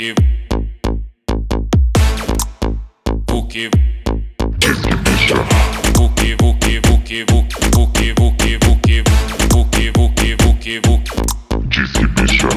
que o que o que o que o que o que o que o que o que o que o que o Disque bicha.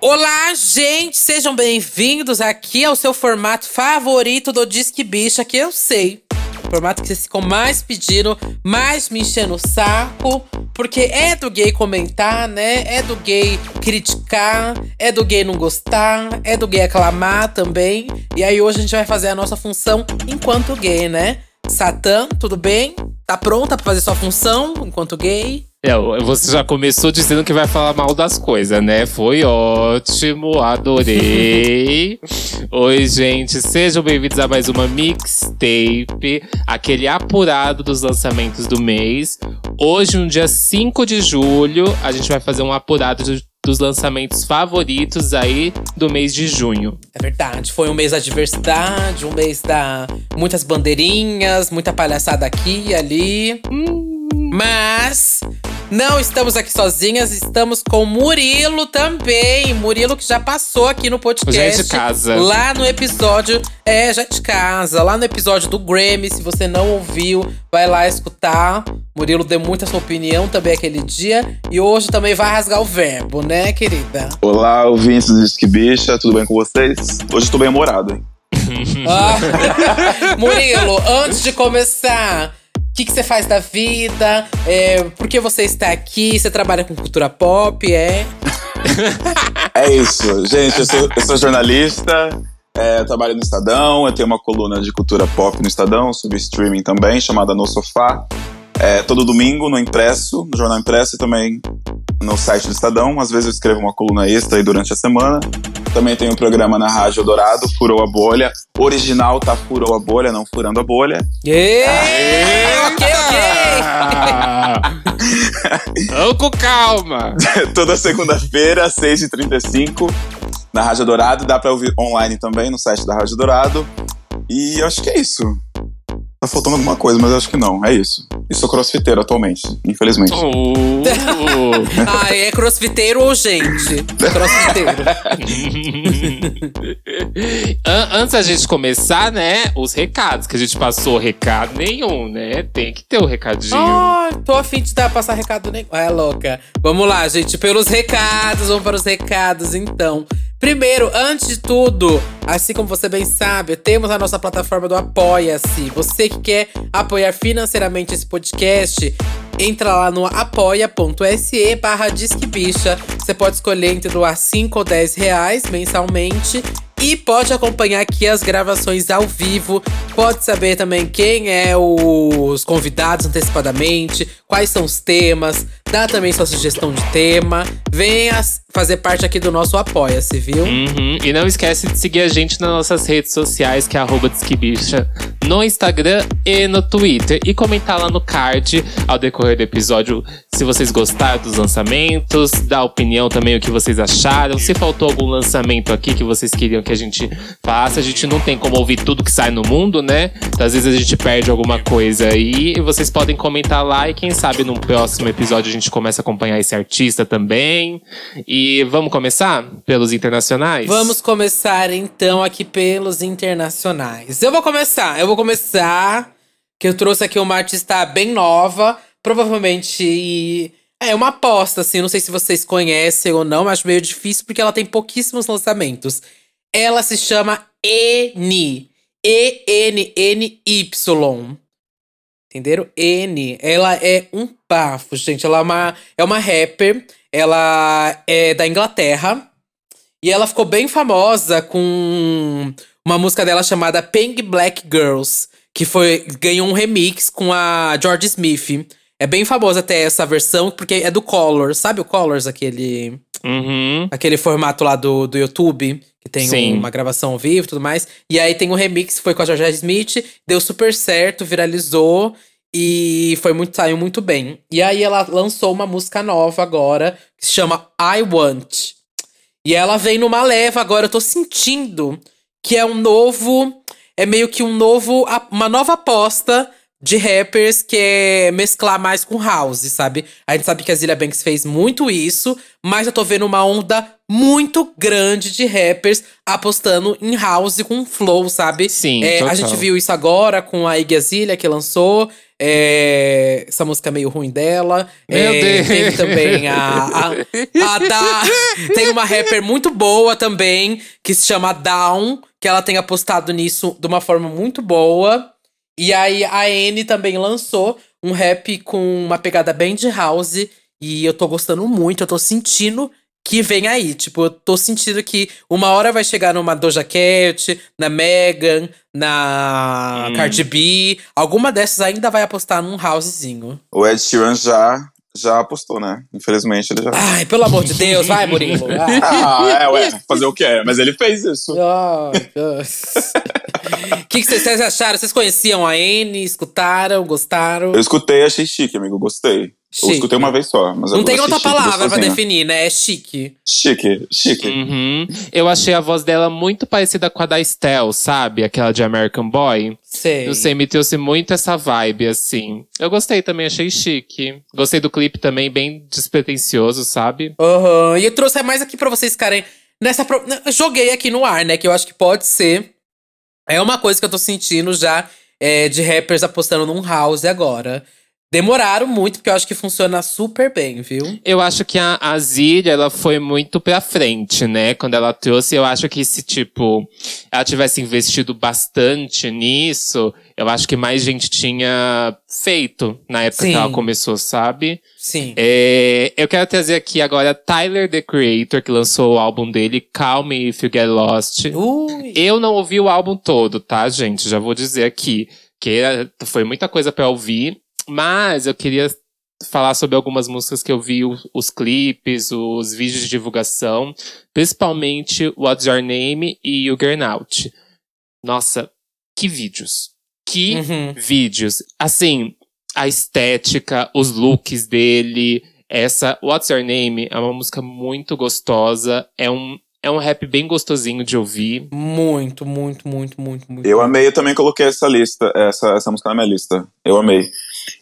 Olá, gente! Sejam bem-vindos aqui ao seu formato favorito do Disque Bicha, que eu sei. O formato que vocês ficam mais pedindo, mais me enchendo o saco. Porque é do gay comentar, né? É do gay criticar, é do gay não gostar, é do gay aclamar também. E aí hoje a gente vai fazer a nossa função enquanto gay, né? Satã, tudo bem? Tá pronta pra fazer sua função enquanto gay? É, você já começou dizendo que vai falar mal das coisas, né? Foi ótimo, adorei. Oi, gente, sejam bem-vindos a mais uma mixtape, aquele apurado dos lançamentos do mês. Hoje, no dia 5 de julho, a gente vai fazer um apurado de- dos lançamentos favoritos aí do mês de junho. É verdade, foi um mês da diversidade, um mês da muitas bandeirinhas, muita palhaçada aqui e ali. Mas não estamos aqui sozinhas, estamos com Murilo também. Murilo que já passou aqui no podcast. Já é de casa. Lá no episódio. É, já é de casa. Lá no episódio do Grammy. Se você não ouviu, vai lá escutar. Murilo deu muita sua opinião também aquele dia. E hoje também vai rasgar o verbo, né, querida? Olá, ouvintes do Disque Bicha, tudo bem com vocês? Hoje eu tô bem humorado, hein? Ah. Murilo, antes de começar, que, que você faz da vida? É, por que você está aqui? Você trabalha com cultura pop, é? É isso, gente, eu sou, eu sou jornalista, é, trabalho no Estadão, eu tenho uma coluna de cultura pop no Estadão, sobre streaming também, chamada No Sofá. É, todo domingo no impresso, no jornal impresso e também no site do Estadão. Às vezes eu escrevo uma coluna extra aí durante a semana. Também tem um programa na Rádio Dourado, Furou a Bolha. Original tá Furou a Bolha, não Furando a Bolha. Ê, ok, ok. Ah! Vamos com calma! Toda segunda-feira, às 6h35, na Rádio Dourado. Dá pra ouvir online também no site da Rádio Dourado. E eu acho que é isso. Tá faltando alguma coisa, mas eu acho que não. É isso. E sou crossfiteiro atualmente, infelizmente. Uh, Ah, é crossfiteiro ou gente? Crossfiteiro. An- Antes da gente começar, né, os recados, que a gente passou recado nenhum, né? Tem que ter o recadinho. Ai, tô afim de dar, passar recado nenhum. É louca. Vamos lá, gente, pelos recados. Vamos para os recados, então. Primeiro, antes de tudo, assim como você bem sabe, temos a nossa plataforma do Apoia-se. Você que quer apoiar financeiramente esse podcast, entra lá no apoia.se barra disquebicha. Você pode escolher entre doar 5 ou 10 reais mensalmente. E pode acompanhar aqui as gravações ao vivo. Pode saber também quem é os convidados antecipadamente, quais são os temas, dá também sua sugestão de tema. Venha fazer parte aqui do nosso Apoia-se, viu? Uhum. E não esquece de seguir a gente nas nossas redes sociais, que é arroba Disquibicha, no Instagram e no Twitter. E comentar lá no card ao decorrer do episódio se vocês gostaram dos lançamentos, dar opinião também o que vocês acharam. Se faltou algum lançamento aqui que vocês queriam que a gente faça, a gente não tem como ouvir tudo que sai no mundo, né? Então, às vezes a gente perde alguma coisa aí. E vocês podem comentar lá e quem sabe no próximo episódio a gente começa a acompanhar esse artista também. E vamos começar pelos internacionais? Vamos começar então aqui pelos internacionais. Eu vou começar, eu vou começar. Que eu trouxe aqui uma artista bem nova, provavelmente. É uma aposta, assim. Não sei se vocês conhecem ou não, mas meio difícil porque ela tem pouquíssimos lançamentos. Ela se chama N. E-N-N-Y. Entenderam? N. Ela é um bafo, gente. Ela é uma, é uma rapper. Ela é da Inglaterra. E ela ficou bem famosa com uma música dela chamada Pink Black Girls, que foi ganhou um remix com a George Smith. É bem famosa até essa versão, porque é do Colors. Sabe o Colors, aquele Uhum. aquele formato lá do, do YouTube, que tem Sim. uma gravação ao vivo e tudo mais. E aí tem um remix que foi com a Georgia Smith, deu super certo, viralizou e foi muito, saiu muito bem. E aí ela lançou uma música nova agora, que se chama I Want. E ela vem numa leva agora, eu tô sentindo que é um novo. É meio que um novo. Uma nova aposta de rappers que é mesclar mais com house, sabe? A gente sabe que a Zilia Banks fez muito isso, mas eu tô vendo uma onda muito grande de rappers apostando em house com flow, sabe? Sim, É, a gente viu isso agora com a Iggy Azalea que lançou. é, essa música meio ruim dela. Meu É, Deus. Teve também a, a, a da. Tem uma rapper muito boa também, que se chama Down, que ela tem apostado nisso de uma forma muito boa. E aí a N também lançou um rap com uma pegada bem de house. E eu tô gostando muito, eu tô sentindo que vem aí. Tipo, eu tô sentindo que uma hora vai chegar numa Doja Cat, na Megan, na Hum. Cardi B. Alguma dessas ainda vai apostar num housezinho. O Ed Sheeran já, já apostou, né? Infelizmente ele já. Ai, pelo amor de Deus, vai, Murilo. Ah, é, ué, fazer o quê? Mas ele fez isso. O que, que vocês acharam? Vocês conheciam a N? Escutaram? Gostaram? Eu escutei, achei chique, amigo, gostei. Chique. Eu escutei uma vez só, mas Não eu tem achei outra chique, palavra pra gostosinho. definir, né? É chique. Chique, chique. Uhum. Eu achei a voz dela muito parecida com a da Estelle, sabe? Aquela de American Boy. Sei. Não sei, me trouxe muito essa vibe, assim. Eu gostei também, achei chique. Gostei do clipe também, bem despretensioso, sabe? Aham. E eu trouxe mais aqui pra vocês ficarem nessa. pro- Joguei aqui no ar, né? Que eu acho que pode ser. É uma coisa que eu tô sentindo já é, de rappers apostando num house agora. Demoraram muito, porque eu acho que funciona super bem, viu? Eu acho que a, a Zília, ela foi muito pra frente, né? Quando ela trouxe, eu acho que se, tipo, ela tivesse investido bastante nisso, eu acho que mais gente tinha feito na época Sim. que ela começou, sabe? Sim. É, eu quero trazer aqui agora Tyler, The Creator, que lançou o álbum dele, Call Me If You Get Lost. Ui. Eu não ouvi o álbum todo, tá, gente? Já vou dizer aqui. Que foi muita coisa pra ouvir. Mas eu queria falar sobre algumas músicas que eu vi, os, os clipes, os vídeos de divulgação. Principalmente What's Your Name e You Girl Out. Nossa, que vídeos. Que Uhum. vídeos. Assim, a estética, os looks dele. Essa What's Your Name é uma música muito gostosa. É um, é um rap bem gostosinho de ouvir. Muito, muito, muito, muito, muito. Eu amei, eu também coloquei essa lista, essa, essa música na minha lista. Eu amei.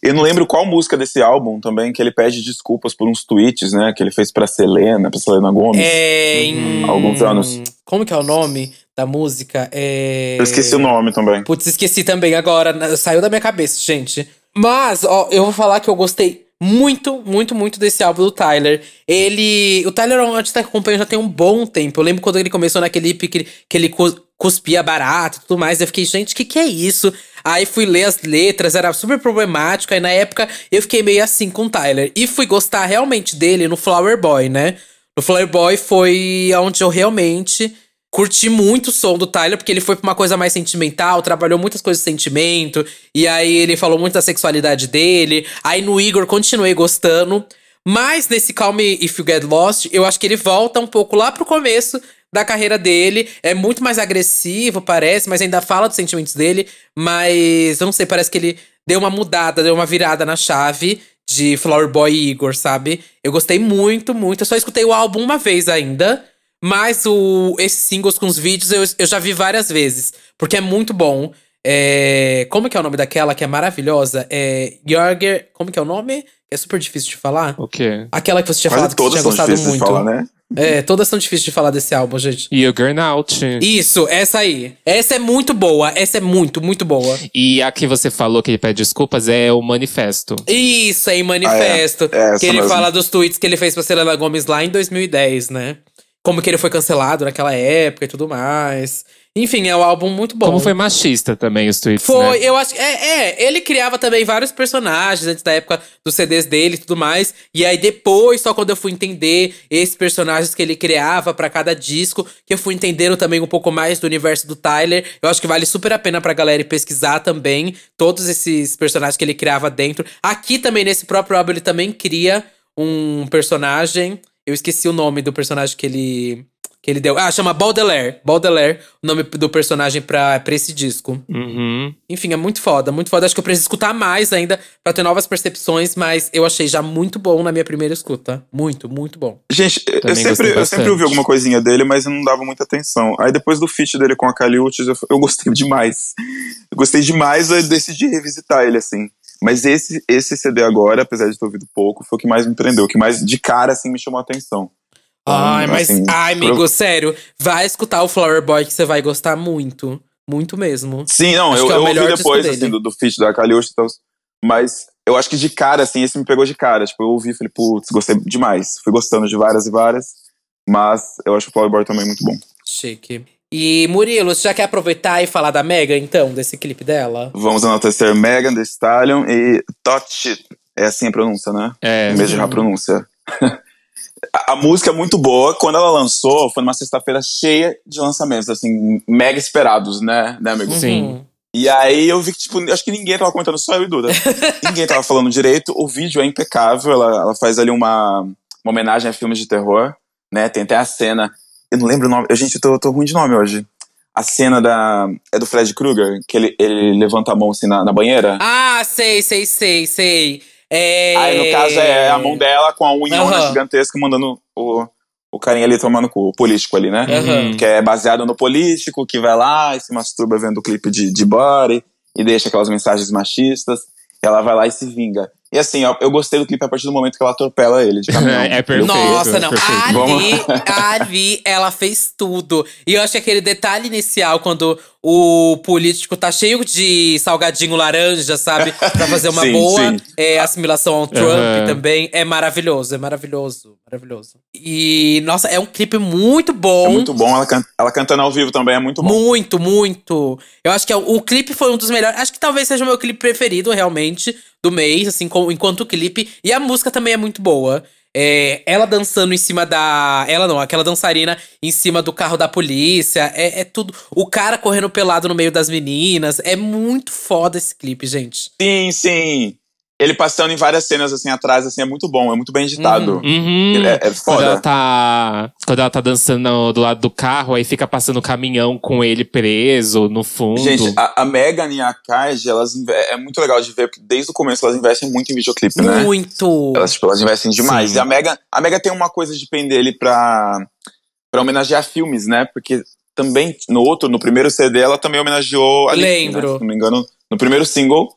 Eu não lembro qual música desse álbum também, que ele pede desculpas por uns tweets, né? Que ele fez pra Selena, pra Selena Gomes. É, em... Uhum. Alguns anos. Como que é o nome da música? É... Eu esqueci o nome também. Putz, esqueci também agora. na- Saiu da minha cabeça, gente. Mas, ó, eu vou falar que eu gostei muito, muito, muito desse álbum do Tyler. Ele. O Tyler é um artista que eu acompanho já tem um bom tempo. Eu lembro quando ele começou naquele que, ele- que ele cus- cuspia barato e tudo mais. Eu fiquei, gente, o que, que é isso? Aí fui ler as letras, era super problemático. Aí na época eu fiquei meio assim com o Tyler. E fui gostar realmente dele no Flower Boy, né? No Flower Boy foi onde eu realmente curti muito o som do Tyler, porque ele foi pra uma coisa mais sentimental, trabalhou muitas coisas de sentimento, e aí ele falou muito da sexualidade dele. Aí no Igor continuei gostando. Mas nesse Call Me If You Get Lost, eu acho que ele volta um pouco lá pro começo da carreira dele. É muito mais agressivo, parece, mas ainda fala dos sentimentos dele. Mas não sei, parece que ele deu uma mudada, deu uma virada na chave de Flower Boy Igor, sabe? Eu gostei muito, muito. Eu só escutei o álbum uma vez ainda. Mas o, esses singles com os vídeos eu, eu já vi várias vezes. Porque é muito bom. É, como que é o nome daquela que é maravilhosa? É Jorger. Como que é o nome? É super difícil de falar. O quê? Aquela que você tinha Quase falado que você todas tinha são gostado difíceis muito. de falar, né? É, todas são difíceis de falar desse álbum, gente. E o Burnout. Isso, essa aí. Essa é muito boa. Essa é muito, muito boa. E a que você falou que ele pede desculpas é o Manifesto. Isso, aí, Manifesto. Ah, é. É que ele mesmo. fala dos tweets que ele fez pra Selena Gomes lá em 2010, né? Como que ele foi cancelado naquela época e tudo mais. Enfim, é um álbum muito bom. Como foi machista também os tweets, Foi, né? eu acho. É, é, ele criava também vários personagens antes da época dos CDs dele e tudo mais. E aí depois, só quando eu fui entender esses personagens que ele criava pra cada disco, que eu fui entendendo também um pouco mais do universo do Tyler. Eu acho que vale super a pena pra galera ir pesquisar também todos esses personagens que ele criava dentro. Aqui também, nesse próprio álbum, ele também cria um personagem. Eu esqueci o nome do personagem que ele. que ele deu. Ah, chama Baudelaire. Baudelaire, o nome do personagem pra, pra esse disco. Uhum. Enfim, é muito foda, muito foda. Acho que eu preciso escutar mais ainda pra ter novas percepções, mas eu achei já muito bom na minha primeira escuta. Muito, muito bom. Gente, eu sempre, eu sempre ouvi alguma coisinha dele, mas eu não dava muita atenção. Aí depois do feat dele com a Kali Uchis, eu, eu gostei demais. Eu gostei demais, eu decidi revisitar ele, assim. Mas esse, esse CD agora, apesar de ter ouvido pouco, foi o que mais me prendeu, o que mais de cara, assim, me chamou a atenção. Ai, Então, mas. assim, ai, amigo, pro- sério. Vai escutar o Flower Boy que você vai gostar muito. Muito mesmo. Sim, não, Acho eu, é eu ouvi depois, assim, do, do feat da Uchis, então, mas eu acho que de cara, assim, esse me pegou de cara. Tipo, eu ouvi e falei, putz, gostei demais. Fui gostando de várias e várias, mas eu acho o Flower Boy também muito bom. Chique. E Murilo, você já quer aproveitar e falar da Mega, então, desse clipe dela? Vamos enaltecer Megan Thee Stallion e Touch It. É assim a pronúncia, né? É. Em vez de errar a pronúncia. a, a música é muito boa. Quando ela lançou, foi numa sexta-feira cheia de lançamentos, assim, mega esperados, né, né, amigo? Sim. Uhum. E aí eu vi que, tipo, acho que ninguém tava comentando, só eu e Duda. ninguém tava falando direito. O vídeo é impecável, ela, ela faz ali uma, uma homenagem a filmes de terror, né? Tem até a cena. Eu não lembro o nome. Eu, gente, eu tô, tô ruim de nome hoje. A cena da. É do Fred Krueger, que ele, ele levanta a mão assim na, na banheira. Ah, sei, sei, sei, sei. É... Aí, no caso, é a mão dela com a unha Aham. gigantesca mandando o, o carinha ali tomando com o político ali, né? Aham. Que é baseado no político, que vai lá e se masturba vendo o clipe de, de Body e deixa aquelas mensagens machistas. Ela vai lá e se vinga. E assim, ó, eu gostei do clipe a partir do momento que ela atropela ele de caminhão. É perfeito. Nossa, não. perfeito. Ali, ali, ela fez tudo. E eu acho que aquele detalhe inicial, quando o político tá cheio de salgadinho laranja, sabe? Pra fazer uma Sim, boa sim. é, assimilação ao Trump Aham. também. É maravilhoso, é maravilhoso, maravilhoso. E, nossa, é um clipe muito bom. É muito bom. Ela, can- ela cantando ao vivo também é muito bom. Muito, muito. Eu acho que é o, o clipe foi um dos melhores. Acho que talvez seja o meu clipe preferido, realmente, do mês, assim, com- enquanto clipe. E a música também é muito boa. É, ela dançando em cima da. Ela não, aquela dançarina em cima do carro da polícia. É, é tudo. O cara correndo pelado no meio das meninas. É muito foda esse clipe, gente. Sim, sim. Ele passando em várias cenas assim atrás, assim, é muito bom, é muito bem editado. Uhum. Ele é, é Quando foda. ela tá. Quando ela tá dançando do lado do carro, aí fica passando o caminhão com ele preso no fundo. Gente, a, a Megan e a Kaiji, elas inve- é muito legal de ver, porque desde o começo elas investem muito em videoclipe, né? Muito. Elas, tipo, elas investem demais. Sim. E a Megan, a Megan tem uma coisa de pender ele pra, pra homenagear filmes, né? Porque também, no outro, no primeiro CD, ela também homenageou a Alice, Lembro. Né? Se não me engano, no primeiro single,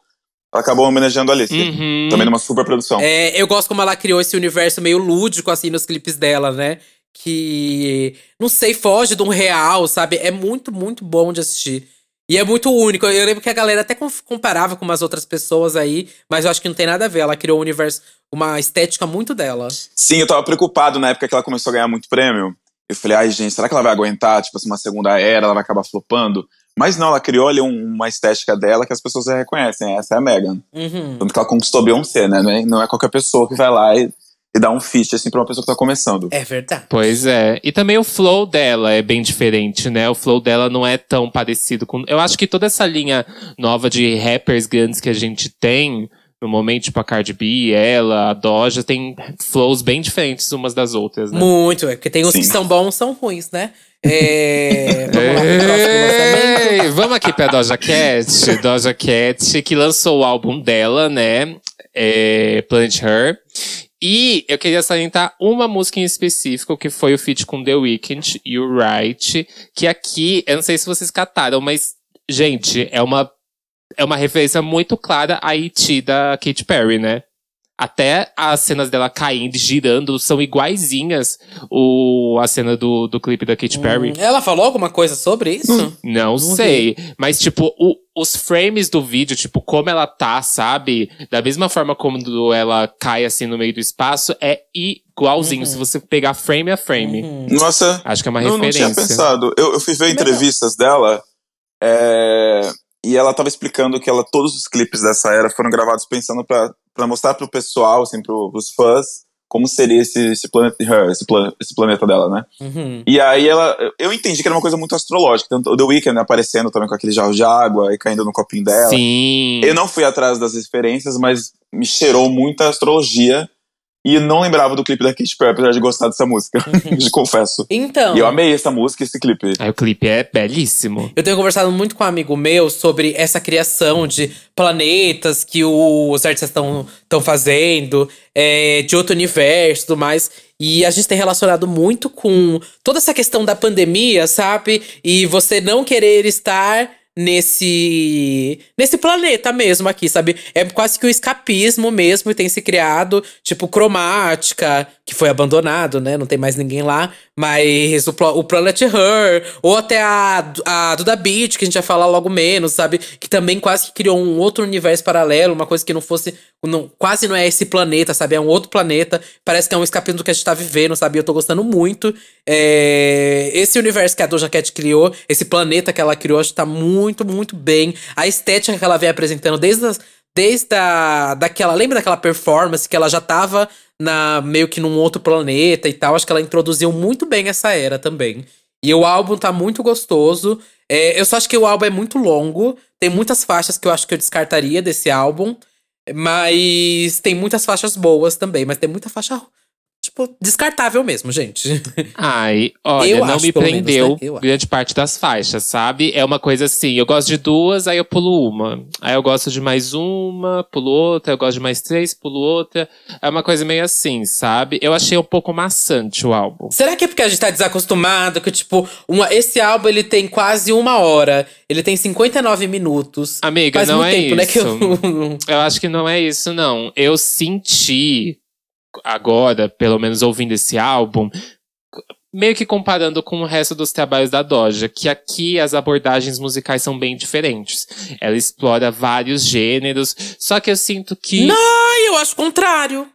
ela acabou homenageando a Alice. Uhum. Também numa super produção. É, eu gosto como ela criou esse universo meio lúdico, assim, nos clipes dela, né? Que, não sei, foge de um real, sabe? É muito, muito bom de assistir. E é muito único. Eu lembro que a galera até comparava com umas outras pessoas aí, mas eu acho que não tem nada a ver. Ela criou um universo, uma estética muito dela. Sim, eu tava preocupado na época que ela começou a ganhar muito prêmio. Eu falei, ai, gente, será que ela vai aguentar? Tipo assim, uma segunda era, ela vai acabar flopando? Mas não, ela criou ali um- uma estética dela que as pessoas já reconhecem. Essa é a Megan. Uhum. Tanto que ela conquistou Beyoncé, né? Não é- Não é qualquer pessoa que vai lá e, e dá um feat, assim, pra uma pessoa que tá começando. É verdade. Pois é. E também o flow dela é bem diferente, né? O flow dela não é tão parecido com. Eu acho que toda essa linha nova de rappers grandes que a gente tem, no momento, tipo a Cardi B, ela, a Doja, tem flows bem diferentes umas das outras, né? Muito, é porque tem os Sim. que são bons são ruins, né? É, vamos lá vamos aqui pra Doja Cat. Doja Cat, que lançou o álbum dela, né? É, Her. E eu queria salientar uma música em específico, que foi o feat com The Weeknd, You Right. Que aqui, eu não sei se vocês cataram, mas, gente, é uma, é uma referência muito clara à E.T. da Katy Perry, né? Até as cenas dela caindo, e girando, são iguaizinhas o, a cena do, do clipe da Katy Perry. Hum, Ela falou alguma coisa sobre isso? Não sei. Mas, tipo, o- os frames do vídeo, tipo, como ela tá, sabe? Da mesma forma como ela cai assim no meio do espaço, é igualzinho. Se você pegar frame a frame. Uhum. Nossa, Acho que é uma eu não referência. tinha pensado. Eu, eu fui ver entrevistas dela é, e ela tava explicando que ela, todos os clipes dessa era foram gravados pensando pra, pra mostrar pro pessoal, assim, pro, pros fãs, como seria esse, esse, planeta, esse, plan- esse planeta dela, né? Uhum. E aí ela. Eu entendi que era uma coisa muito astrológica. Tanto o The Weeknd aparecendo também com aquele jarro de água e caindo no copinho dela. Sim. Eu não fui atrás das referências, mas me cheirou muita astrologia. E não lembrava do clipe da Katy Perry, apesar de gostar dessa música. te confesso. Então. E eu amei essa música e esse clipe. Aí o clipe é belíssimo. Eu tenho conversado muito com um amigo meu sobre essa criação de planetas que os artistas estão fazendo, é, de outro universo e tudo mais. E a gente tem relacionado muito com toda essa questão da pandemia, sabe? E você não querer estar nesse nesse planeta mesmo aqui, sabe? É quase que o escapismo mesmo tem se criado, tipo cromática, que foi abandonado, né? Não tem mais ninguém lá, mas o, o Planet Her, ou até a, a Duda Beat, que a gente vai falar logo menos, sabe? Que também quase que criou um outro universo paralelo, uma coisa que não fosse não, quase não é esse planeta, sabe? É um outro planeta. Parece que é um escapismo do que a gente tá vivendo, sabe? Eu tô gostando muito. É... Esse universo que a Doja Cat criou, esse planeta que ela criou, acho que tá muito, muito bem. A estética que ela vem apresentando desde, as, desde a, daquela. Lembra daquela performance que ela já tava na, meio que num outro planeta e tal? Acho que ela introduziu muito bem essa era também. E o álbum tá muito gostoso. É, eu só acho que o álbum é muito longo. Tem muitas faixas que eu acho que eu descartaria desse álbum. Mas tem muitas faixas boas também, mas tem muita faixa tipo, descartável mesmo, gente. Ai, olha, Eu não acho, me pelo menos, prendeu né? Grande parte das faixas, sabe? É uma coisa assim, eu gosto de duas, aí eu pulo uma. Aí eu gosto de mais uma, pulo outra, eu gosto de mais três, pulo outra. É uma coisa meio assim, sabe? Eu achei um pouco maçante o álbum. Será que é porque a gente tá desacostumado? Que, tipo, uma, esse álbum ele tem quase uma hora. Ele tem 59 minutos. Amiga, Faz não é tempo, né? Isso. eu... Eu acho que não é isso, não. Eu senti agora, pelo menos ouvindo esse álbum, meio que comparando com o resto dos trabalhos da Doja, que aqui as abordagens musicais são bem diferentes. Ela explora vários gêneros, só que eu sinto que. Ai, eu acho o contrário.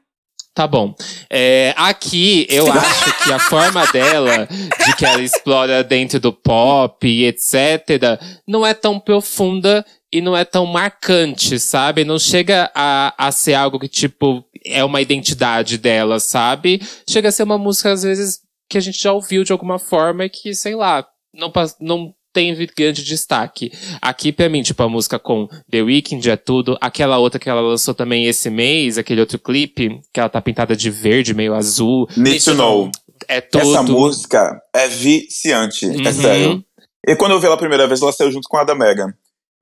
Tá bom. É, aqui, eu acho que a forma dela, de que ela explora dentro do pop e etc., não é tão profunda e não é tão marcante, sabe? Não chega a, a ser algo que, tipo, é uma identidade dela, sabe? Chega a ser uma música, às vezes, que a gente já ouviu de alguma forma e que, sei lá, não, não tem grande destaque. Aqui, pra mim, tipo, a música com The Weeknd é tudo. Aquela outra que ela lançou também esse mês, aquele outro clipe, que ela tá pintada de verde, meio azul. Need to Know. É tudo. Essa música é viciante, Uhum. é sério. E quando eu vi ela a primeira vez, ela saiu junto com a da Megan.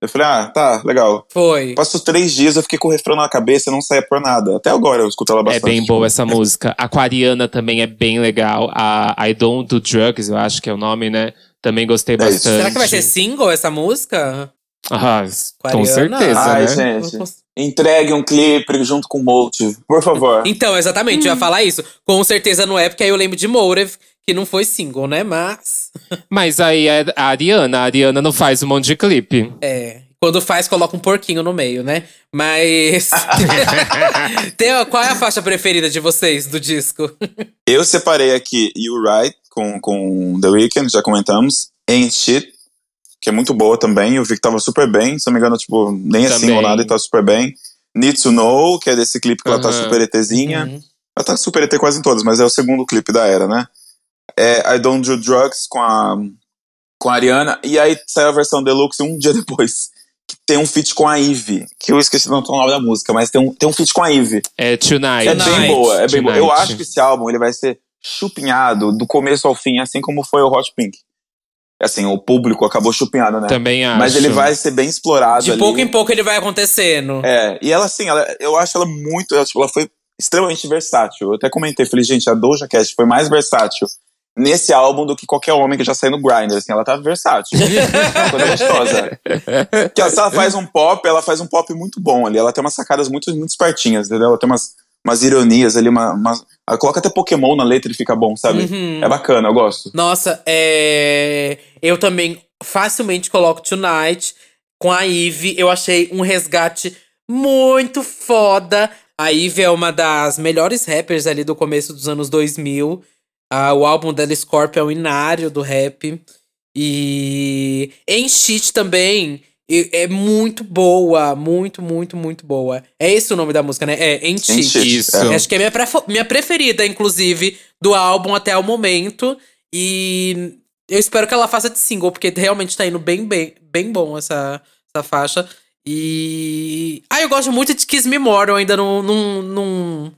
Eu falei, ah, tá, legal. Foi. Passou três dias, eu fiquei com o refrão na cabeça e não saía por nada. Até agora eu escuto ela É bastante. bem boa essa música. Aquariana também é bem legal. A I Don't Do Drugs, eu acho que é o nome, né? Também gostei É isso. bastante. Será que vai ser single essa música? Ah, com Aquariana? certeza, Ai, né? gente. Entregue um clipe junto com o Motive, por favor. Então, exatamente, eu ia falar isso. Com certeza não é, porque aí eu lembro de Motive, que não foi single, né? Mas. Mas aí é a Ariana. A Ariana não faz um monte de clipe. É. Quando faz, coloca um porquinho no meio, né? Mas. Tem, qual é a faixa preferida de vocês do disco? Eu separei aqui You Right com, com The Weeknd, já comentamos. Ain't Shit, que é muito boa também. Eu vi que tava super bem. Se não me engano, tipo, nem assim ou nada, e tá super bem. Need to Know, que é desse clipe que ela tá super ETzinha. Uhum. Ela tá super ET quase em todas, mas é o segundo clipe da era, né? É I Don't Do Drugs com a, com a Ariana. E aí saiu a versão deluxe um dia depois. Que tem um feat com a Ivy. Que eu esqueci o nome da música, mas tem um, tem um feat com a Ivy. É Tonight. É bem boa, é bem boa. Eu acho que esse álbum ele vai ser chupinhado do começo ao fim, assim como foi o Hot Pink. Assim, o público acabou chupinhado, né? Também acho. Mas ele vai ser bem explorado De ali. pouco em pouco ele vai acontecendo. É, e ela, assim, ela, eu acho ela muito. Ela, tipo, ela foi extremamente versátil. Eu até comentei, falei, gente, a Doja Cat foi mais versátil nesse álbum do que qualquer homem que já saiu no Grindr. Assim, ela tá versátil. Uma coisa gostosa. Que ela, se ela faz um pop, ela faz um pop muito bom ali. Ela tem umas sacadas muito, muito espertinhas, entendeu? Ela tem umas, umas ironias ali, uma, umas- ela coloca até Pokémon na letra e fica bom, sabe? Uhum. É bacana, eu gosto. Nossa, é. Eu também facilmente coloco Tonight com a Ivy. Eu achei um resgate muito foda. A Ivy é uma das melhores rappers ali do começo dos anos 2000. Ah, o álbum dela, Scorpion, é o inário do rap. E. Em Shit também. É muito boa. Muito, muito, muito boa. É esse o nome da música, né? É. Shit, Isso. é. Acho que é minha, minha preferida, inclusive, do álbum até o momento. E eu espero que ela faça de single, porque realmente tá indo bem, bem, bem bom essa, essa faixa. E. Ah, eu gosto muito de Kiss Me More, eu ainda não, não, não,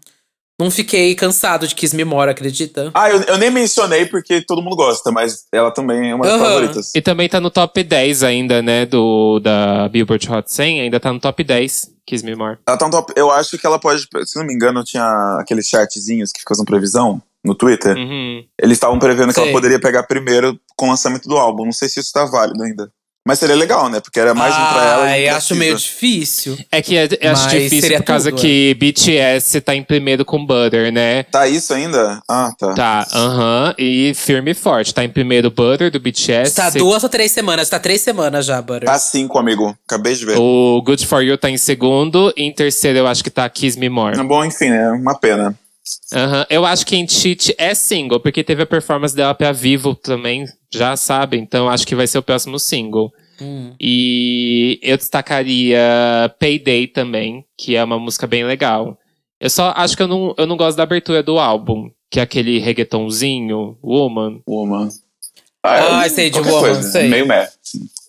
não fiquei cansado de Kiss Me More, acredita? Ah, eu, eu nem mencionei porque todo mundo gosta, mas ela também é uma das Aham. favoritas. E também tá no top 10 ainda, né? Do, da Billboard Hot 100, ainda tá no top 10. Kiss Me More. Ela tá no top. Eu acho que ela pode. Se não me engano, tinha aqueles chartzinhos que ficam previsão no Twitter. Uhum. Eles estavam prevendo que ela poderia pegar primeiro com o lançamento do álbum. Não sei se isso tá válido ainda. Mas seria legal, né? Porque era mais um pra ela. Ai, pra acho meio difícil. É que é, eu acho Mas difícil seria por causa tudo, que BTS tá em primeiro com Butter, né? Tá isso ainda? Ah, tá. Tá, aham. E firme e forte. Tá em primeiro Butter do BTS. Tá duas ou três semanas? Tá três semanas já, Butter. Tá cinco, amigo. Acabei de ver. O Good For You tá em segundo. E em terceiro eu acho que tá Kiss Me More. Bom, enfim, é uma pena. Aham. Eu acho que em Cheat é single, porque teve a performance dela pra Vivo também, já sabe. Então acho que vai ser o próximo single. Hum. E eu destacaria Payday também, que é uma música bem legal. Eu só acho que eu não, eu não gosto da abertura do álbum, que é aquele reggaetonzinho, Woman. Uma. Ah, sei de Woman, coisa. sei. Meio meh.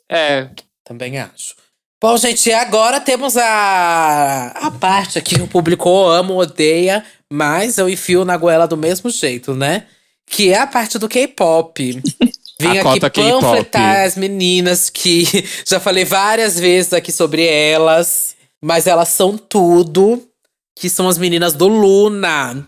É, Também acho. Bom, gente, agora temos a, a parte aqui que o público ama, odeia, mas eu enfio na goela do mesmo jeito, né? Que é a parte do K-pop. Vim A aqui panfletar as meninas que já falei várias vezes aqui sobre elas, mas elas são tudo, que são as meninas do Luna.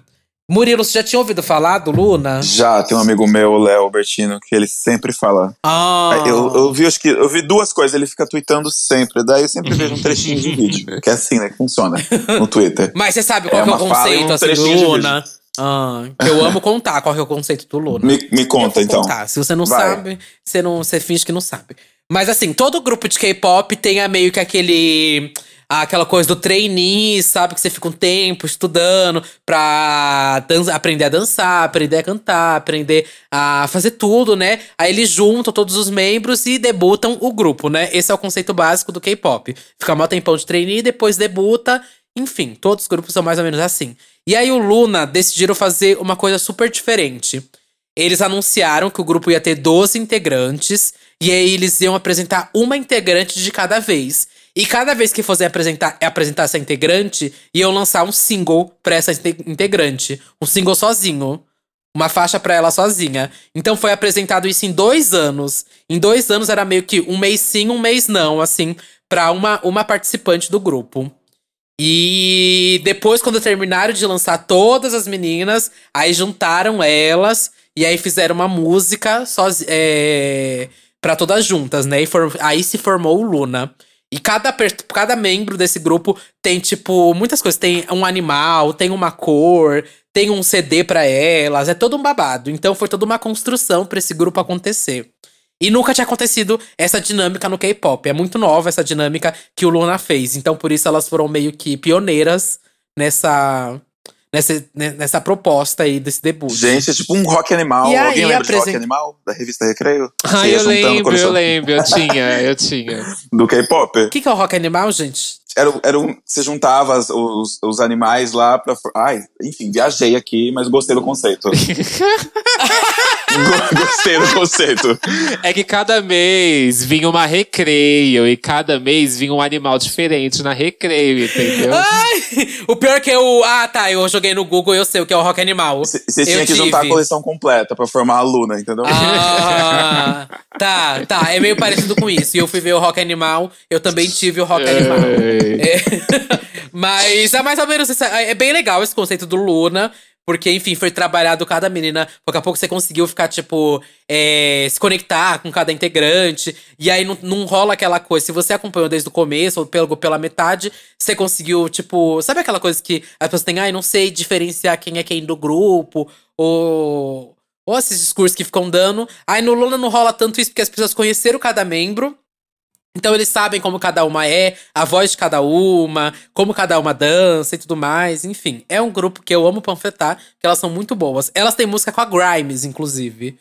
Murilo, você já tinha ouvido falar do Luna? Já, tem um amigo meu, o Léo Albertino, que ele sempre fala. Ah, Eu, eu vi, acho que eu vi duas coisas, ele fica tweetando sempre. Daí eu sempre vejo um trechinho de vídeo. Que é assim, né? Que funciona no Twitter. Mas você sabe qual É que é o uma fala conceito um assim, do Luna? Ah, que eu amo contar qual é o conceito do Luna. Me, me conta, então. contar. Se você não Vai. sabe, você não você finge que não sabe. Mas assim, todo grupo de K-pop tem a meio que aquele aquela coisa do trainee, sabe? Que você fica um tempo estudando pra dan- aprender a dançar, aprender a cantar, aprender a fazer tudo, né? Aí eles juntam todos os membros e debutam o grupo, né? Esse é o conceito básico do K-pop. Fica mó tempão de trainee, depois debuta. Enfim, todos os grupos são mais ou menos assim. E aí o Luna decidiram fazer uma coisa super diferente. Eles anunciaram que o grupo ia ter 12 integrantes. E aí eles iam apresentar uma integrante de cada vez. E cada vez que fossem apresentar, apresentar essa integrante, iam lançar um single pra essa inte- integrante. Um single sozinho. Uma faixa pra ela sozinha. Então foi apresentado isso em dois anos. Em dois anos era meio que um mês sim, um mês não, assim, pra uma, uma participante do grupo. E depois, quando terminaram de lançar todas as meninas, aí juntaram elas e aí fizeram uma música é, para todas juntas, né? E for- aí se formou o Luna. E cada, cada membro desse grupo tem, tipo, muitas coisas. Tem um animal, tem uma cor, tem um CD pra elas. É todo um babado. Então foi toda uma construção pra esse grupo acontecer. E nunca tinha acontecido essa dinâmica no K-pop. É muito nova essa dinâmica que o Luna fez. Então, por isso, elas foram meio que pioneiras nessa, nessa, nessa proposta aí desse debut. Gente, é tipo um rock animal. E aí, Alguém lembra de rock animal? Da revista Recreio? Ah, eu lembro, coleção eu lembro. Eu tinha, eu tinha. Do K-pop? O que, que é o rock animal, gente? Era, era um, você juntava as- os, os animais lá pra. Ai, enfim, viajei aqui, mas gostei do conceito. Go- gostei do conceito. É que cada mês vinha uma recreio e cada mês vinha um animal diferente na recreio, entendeu? Ai! O pior que eu. Ah, tá. Eu joguei no Google e eu sei o que é o rock animal. Você tinha que juntar a tive. coleção completa pra formar a Luna, entendeu? Ah, tá, tá. É meio parecido com isso. E eu fui ver o Rock Animal, eu também tive o Rock Animal. Ei. É. Mas é mais ou menos isso. É bem legal esse conceito do Luna. Porque, enfim, foi trabalhado cada menina. Daqui a pouco você conseguiu ficar, tipo, é, se conectar com cada integrante. E aí não, não rola aquela coisa. Se você acompanhou desde o começo, ou pelo, pela metade, você conseguiu, tipo. Sabe aquela coisa que as pessoas têm, ai, não sei diferenciar quem é quem do grupo? Ou. Ou esses discursos que ficam dando. Aí no Luna não rola tanto isso, porque as pessoas conheceram cada membro. Então eles sabem como cada uma é, a voz de cada uma, como cada uma dança e tudo mais. Enfim, é um grupo que eu amo panfletar, porque elas são muito boas. Elas têm música com a Grimes, inclusive.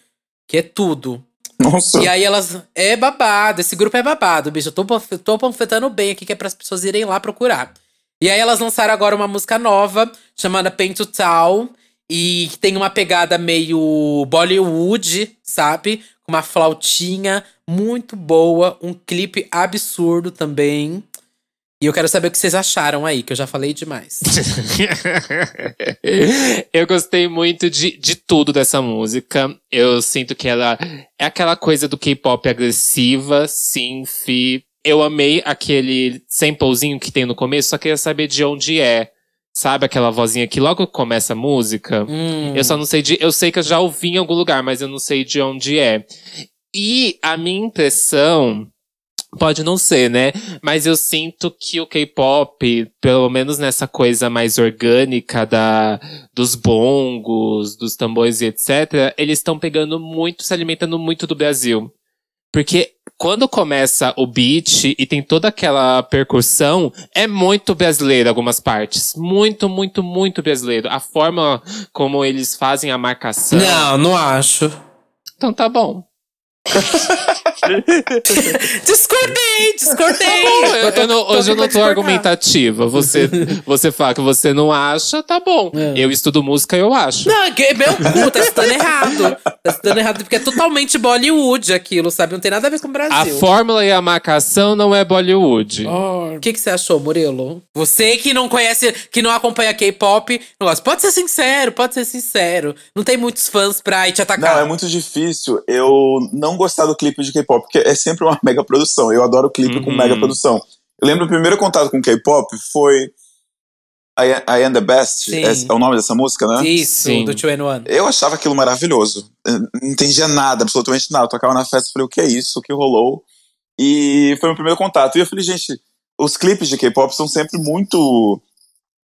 Que é tudo. Nossa. E aí elas. É babado, esse grupo é babado, bicho. Eu tô, tô panfletando bem aqui, que é para as pessoas irem lá procurar. E aí elas lançaram agora uma música nova, chamada Pain to Tal. E que tem uma pegada meio Bollywood, sabe? Com uma flautinha muito boa, um clipe absurdo também. E eu quero saber o que vocês acharam aí, que eu já falei demais. eu gostei muito de, de tudo dessa música. Eu sinto que ela é aquela coisa do K-pop agressiva, synth. Eu amei aquele samplezinho que tem no começo, só queria saber de onde é. Sabe aquela vozinha que logo começa a música? Hum. Eu só não sei de. Eu sei que eu já ouvi em algum lugar, mas eu não sei de onde é. E a minha impressão. Pode não ser, né? Mas eu sinto que o K-pop, pelo menos nessa coisa mais orgânica da, dos bongos, dos tambores e etc., eles estão pegando muito, se alimentando muito do Brasil. Porque quando começa o beat e tem toda aquela percussão, é muito brasileiro algumas partes. Muito, muito, muito brasileiro. A forma como eles fazem a marcação. Não, não acho. Então tá bom. Discordei, discordei. Eu, eu não, hoje eu não tô argumentativa. Você, você fala que você não acha, tá bom. É. Eu estudo música, eu acho. Não, que meu cu, tá estudando errado. Tá estudando errado, porque é totalmente Bollywood aquilo, sabe? Não tem nada a ver com o A Brasil. fórmula e a marcação não é Bollywood. O que, que você achou, Murilo? Você que não conhece, que não acompanha K-pop. Pode ser sincero, pode ser sincero. Não tem muitos fãs pra ir te atacar. Não, é muito difícil eu não gostar do clipe de K-pop, porque é sempre uma mega produção. Eu adoro clipe com Uhum. mega produção. Eu lembro o primeiro contato com K-pop foi I, I Am The Best, é, é o nome dessa música, né? Isso, Sim. do 2 One. Eu achava aquilo maravilhoso. Eu Não entendia nada, absolutamente nada. Eu tocava na festa e falei, o que é isso? O que rolou? E foi meu primeiro contato. E eu falei, gente, os clipes de K-pop são sempre muito.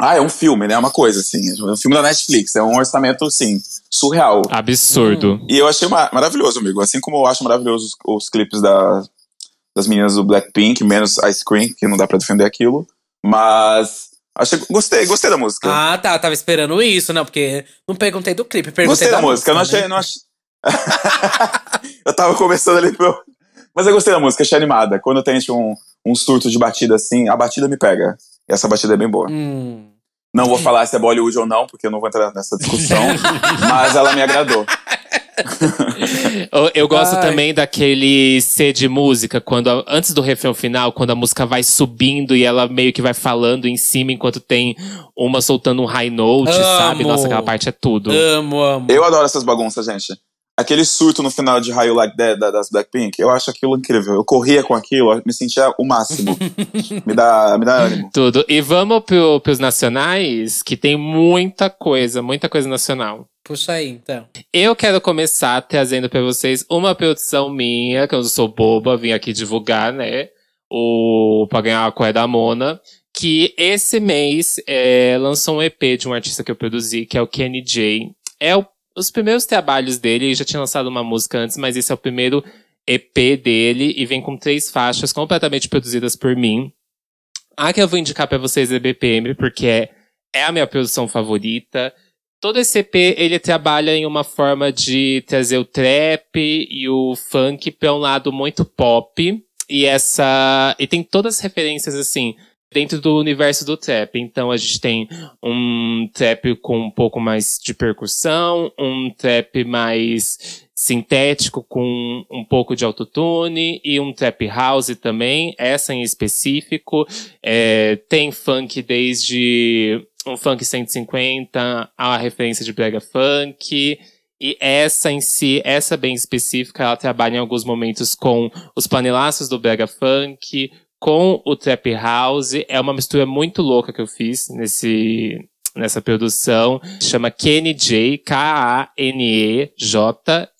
Ah, é um filme, né? É uma coisa, assim. É um filme da Netflix. É um orçamento, assim, surreal. Absurdo. E eu achei ma- maravilhoso, amigo. Assim como eu acho maravilhoso os, os clipes da, das meninas do Blackpink, menos Ice Cream, que não dá pra defender aquilo. Mas. Achei, gostei, gostei da música. Ah, tá. Tava esperando isso, não, porque não perguntei do clipe, perguntei gostei da, da música. Eu não né? achei. Não achei... eu tava começando ali pro. Mas eu gostei da música, achei animada. Quando tem tipo, um, um surto de batida assim, a batida me pega. E essa batida é bem boa. Hum. Não vou falar se é Bollywood ou não, porque eu não vou entrar nessa discussão. mas ela me agradou. Eu, eu gosto Ai. também daquele C de música, quando a- antes do refrão final, quando a música vai subindo e ela meio que vai falando em cima enquanto tem uma soltando um high note, Amo. sabe? Nossa, aquela parte é tudo. Amo, amo. Eu adoro essas bagunças, gente. Aquele surto no final de You Like That da- das Blackpink, eu acho aquilo incrível. Eu corria com aquilo, me sentia o máximo. me, dá, me dá ânimo. Tudo. E vamos pro, pros nacionais, que tem muita coisa, muita coisa nacional. Puxa aí, então. Eu quero começar trazendo pra vocês uma produção minha, que eu não sou boba, vim aqui divulgar, né? O Pra Ganhar a Coé da Mona. Que esse mês é, lançou um EP de um artista que eu produzi, que é o Kenny J. É o- os primeiros trabalhos dele, ele já tinha lançado uma música antes, mas esse é o primeiro EP dele e vem com três faixas completamente produzidas por mim. A que eu vou indicar pra vocês é BPM, porque é, é a minha produção favorita. Todo esse EP, ele trabalha em uma forma de trazer o trap e o funk pra um lado muito pop. E essa. E tem todas as referências, assim, dentro do universo do trap. Então a gente tem um trap com um pouco mais de percussão, um trap mais sintético com um pouco de autotune e um trap house também, essa em específico. É, tem funk desde um funk 150 a referência de brega funk. E essa em si, essa bem específica, ela trabalha em alguns momentos com os panelaços do brega funk, com o trap house. É uma mistura muito louca que eu fiz nesse, nessa produção. Chama Kenny J, K-A-N-E-J,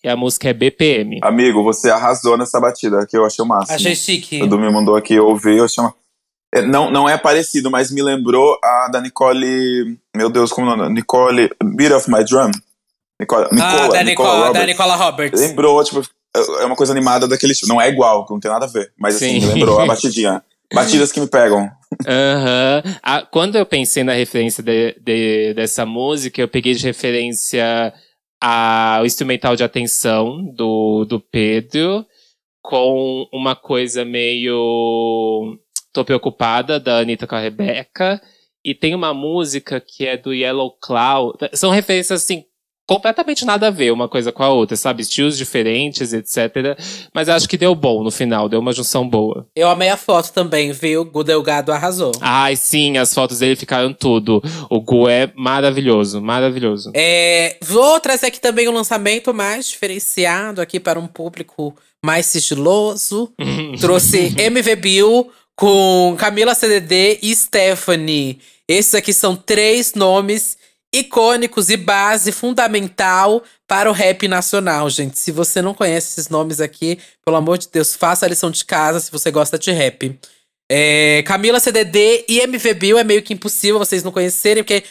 e a música é BPM. Amigo, você arrasou nessa batida, que eu achei o máximo. Achei chique. O me mandou aqui ouvir, eu chamo. É, não, não é parecido, mas me lembrou a da Nicole. Meu Deus, como é o nome? Nicole. Beat of My Drum. Nicole, ah, Nicola, da, Nicola Nicola, da. Nicola Roberts. Lembrou, tipo, é uma coisa animada daquele tipo. Não é igual, não tem nada a ver. Mas assim, Sim. me lembrou a batidinha. Batidas que me pegam. Aham. Ah, Quando eu pensei na referência de- de- dessa música, eu peguei de referência ao instrumental de atenção do, do Pedro, com uma coisa meio. Tô preocupada, da Anitta com a Rebeca. E tem uma música que é do Yellow Cloud. São referências assim. Completamente nada a ver uma coisa com a outra, sabe? Estilos diferentes, etc. Mas acho que deu bom no final, deu uma junção boa. Eu amei a foto também, viu? O Delgado arrasou. Ai, sim, as fotos dele ficaram tudo. O Gu é maravilhoso, maravilhoso. É, vou trazer aqui também um lançamento mais diferenciado aqui para um público mais sigiloso. Trouxe MV Bill com Camila CDD e Stephanie. Esses aqui são três nomes icônicos e base fundamental para o rap nacional, gente. Se você não conhece esses nomes aqui, pelo amor de Deus, faça a lição de casa se você gosta de rap. É, Camila CDD e MV Bill é meio que impossível vocês não conhecerem, porque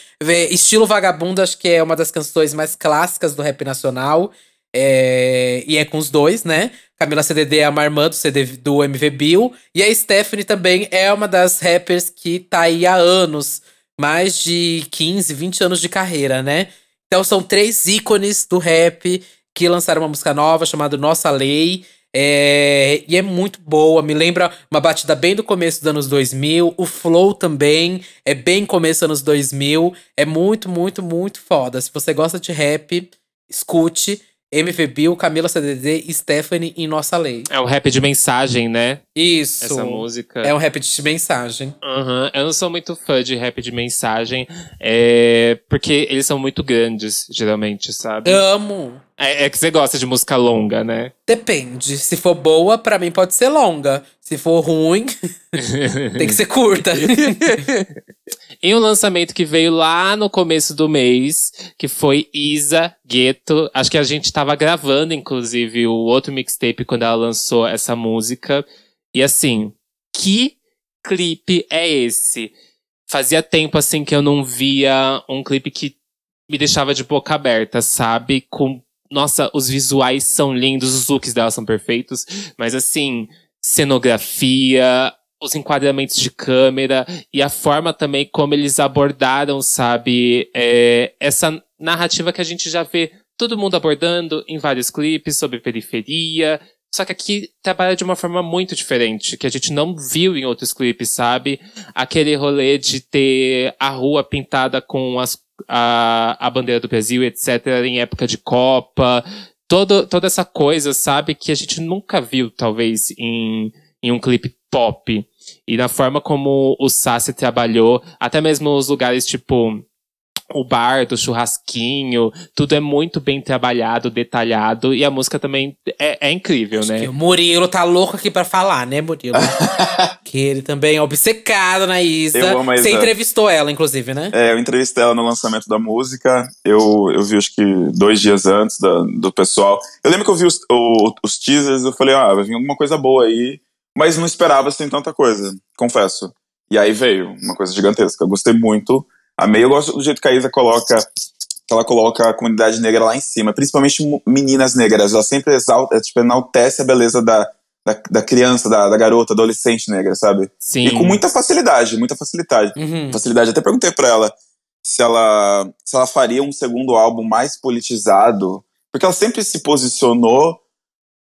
Estilo Vagabundo acho que é uma das canções mais clássicas do rap nacional. É, e é com os dois, né? Camila CDD é uma irmã do, CD, do MV Bill. E a Stephanie também é uma das rappers que tá aí há anos mais de 15, 20 anos de carreira, né? Então são três ícones do rap que lançaram uma música nova chamada Nossa Lei. É, e é muito boa, me lembra uma batida bem do começo dos anos 2000. O flow também é bem começo dos anos 2000. É muito, muito, muito foda. Se você gosta de rap, escute. MV Bill, Camila CDD, Stephanie e Nossa Lei. É um rap de mensagem, né? Isso. Essa música. É um rap de mensagem. Uhum. Eu não sou muito fã de rap de mensagem, é... porque eles são muito grandes, geralmente, sabe? Amo. É, é, que você gosta de música longa, né? Depende. Se for boa, para mim pode ser longa. Se for ruim, tem que ser curta. e um lançamento que veio lá no começo do mês, que foi Isa Gueto. Acho que a gente tava gravando, inclusive, o outro mixtape quando ela lançou essa música. E assim, que clipe é esse? Fazia tempo assim que eu não via um clipe que me deixava de boca aberta, sabe? Com nossa, os visuais são lindos, os looks dela são perfeitos, mas assim, cenografia, os enquadramentos de câmera e a forma também como eles abordaram, sabe, é, essa narrativa que a gente já vê todo mundo abordando em vários clipes sobre periferia. Só que aqui trabalha de uma forma muito diferente, que a gente não viu em outros clipes, sabe? Aquele rolê de ter a rua pintada com as a, a bandeira do Brasil, etc., em época de Copa. Todo, toda essa coisa, sabe, que a gente nunca viu, talvez, em, em um clipe pop. E na forma como o Sassi trabalhou, até mesmo os lugares tipo o bar do churrasquinho, tudo é muito bem trabalhado, detalhado, e a música também é, é incrível, Acho né? o Murilo tá louco aqui pra falar, né, Murilo? que ele também é obcecado na Isa. Eu amo a Isa. Você entrevistou ela, inclusive, né? É, eu entrevistei ela no lançamento da música. Eu, eu vi, acho que, dois dias antes da, do pessoal. Eu lembro que eu vi os, o, os teasers, eu falei, ah, vai vir alguma coisa boa aí. Mas não esperava, assim, tanta coisa, confesso. E aí veio uma coisa gigantesca. Eu gostei muito. Amei, eu gosto do jeito que a Isa coloca, que ela coloca a comunidade negra lá em cima, principalmente meninas negras. Ela sempre exalta, tipo, enaltece a beleza da, da, da criança, da, da, garota, adolescente negra, sabe? Sim. E com muita facilidade, muita facilidade. Uhum. Facilidade. Até perguntei pra ela se ela, se ela faria um segundo álbum mais politizado, porque ela sempre se posicionou